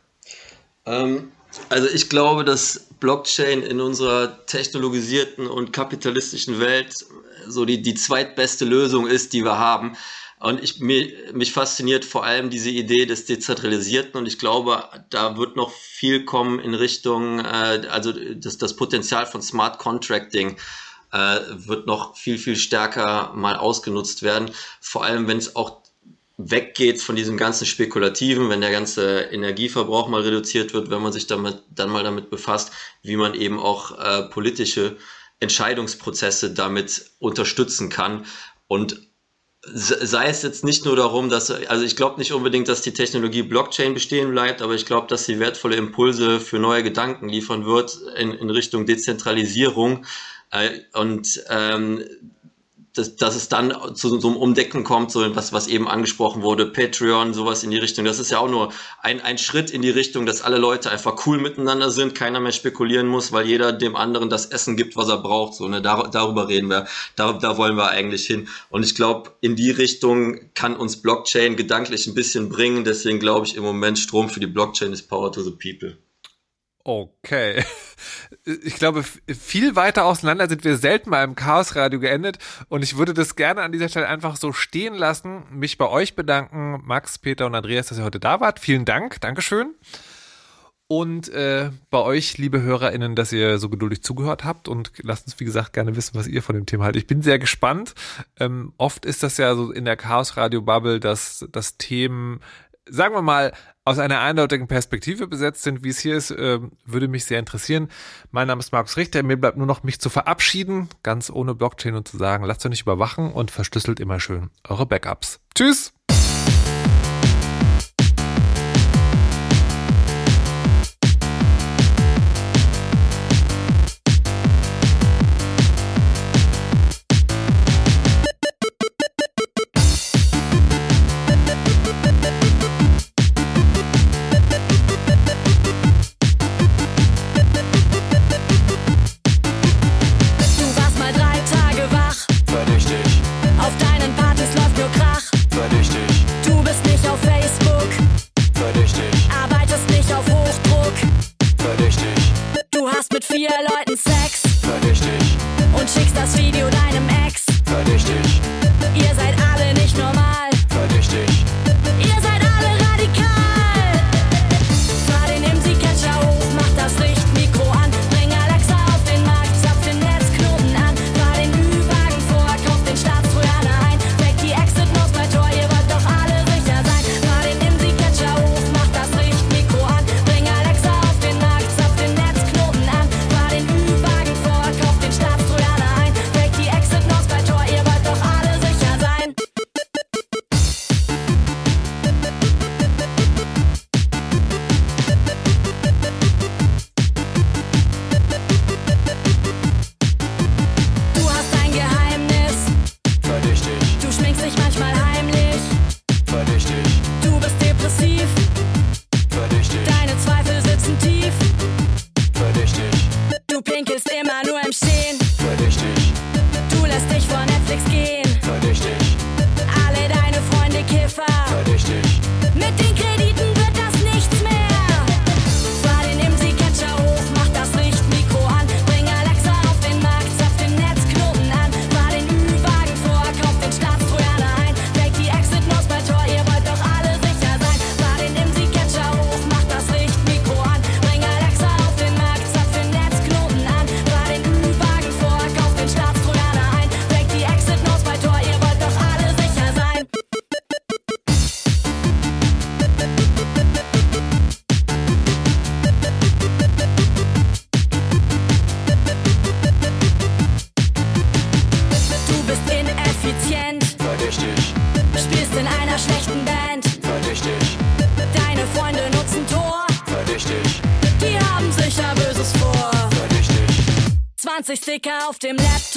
Ähm, also ich glaube, dass Blockchain in unserer technologisierten und kapitalistischen Welt so die, die zweitbeste Lösung ist, die wir haben. Und ich, mich, mich fasziniert vor allem diese Idee des Dezentralisierten und ich glaube, da wird noch viel kommen in Richtung, äh, also das, das Potenzial von Smart Contracting äh, wird noch viel, viel stärker mal ausgenutzt werden. Vor allem, wenn es auch weggeht von diesem ganzen Spekulativen, wenn der ganze Energieverbrauch mal reduziert wird, wenn man sich damit dann mal damit befasst, wie man eben auch äh, politische Entscheidungsprozesse damit unterstützen kann und sei es jetzt nicht nur darum, dass, also ich glaube nicht unbedingt, dass die Technologie Blockchain bestehen bleibt, aber ich glaube, dass sie wertvolle Impulse für neue Gedanken liefern wird in, in Richtung Dezentralisierung äh, und ähm, dass, dass es dann zu so einem Umdecken kommt, so was, was eben angesprochen wurde, Patreon, sowas in die Richtung. Das ist ja auch nur ein, ein Schritt in die Richtung, dass alle Leute einfach cool miteinander sind, keiner mehr spekulieren muss, weil jeder dem anderen das Essen gibt, was er braucht. So, ne? Dar darüber reden wir, da, da wollen wir eigentlich hin. Und ich glaube, in die Richtung kann uns Blockchain gedanklich ein bisschen bringen. Deswegen glaube ich im Moment, Strom für die Blockchain ist Power to the People. Okay. Ich glaube, viel weiter auseinander sind wir selten mal im Chaosradio geendet und ich würde das gerne an dieser Stelle einfach so stehen lassen, mich bei euch bedanken, Max, Peter und Andreas, dass ihr heute da wart. Vielen Dank, Dankeschön. Und äh, bei euch, liebe HörerInnen, dass ihr so geduldig zugehört habt und lasst uns, wie gesagt, gerne wissen, was ihr von dem Thema haltet. Ich bin sehr gespannt. Ähm, oft ist das ja so in der Chaos-Radio-Bubble, dass, dass Themen, sagen wir mal, aus einer eindeutigen Perspektive besetzt sind, wie es hier ist, äh, würde mich sehr interessieren. Mein Name ist Markus Richter. Mir bleibt nur noch mich zu verabschieden, ganz ohne Blockchain und zu sagen, lasst euch nicht überwachen und verschlüsselt immer schön eure Backups. Tschüss! 20 Sticker auf dem Laptop.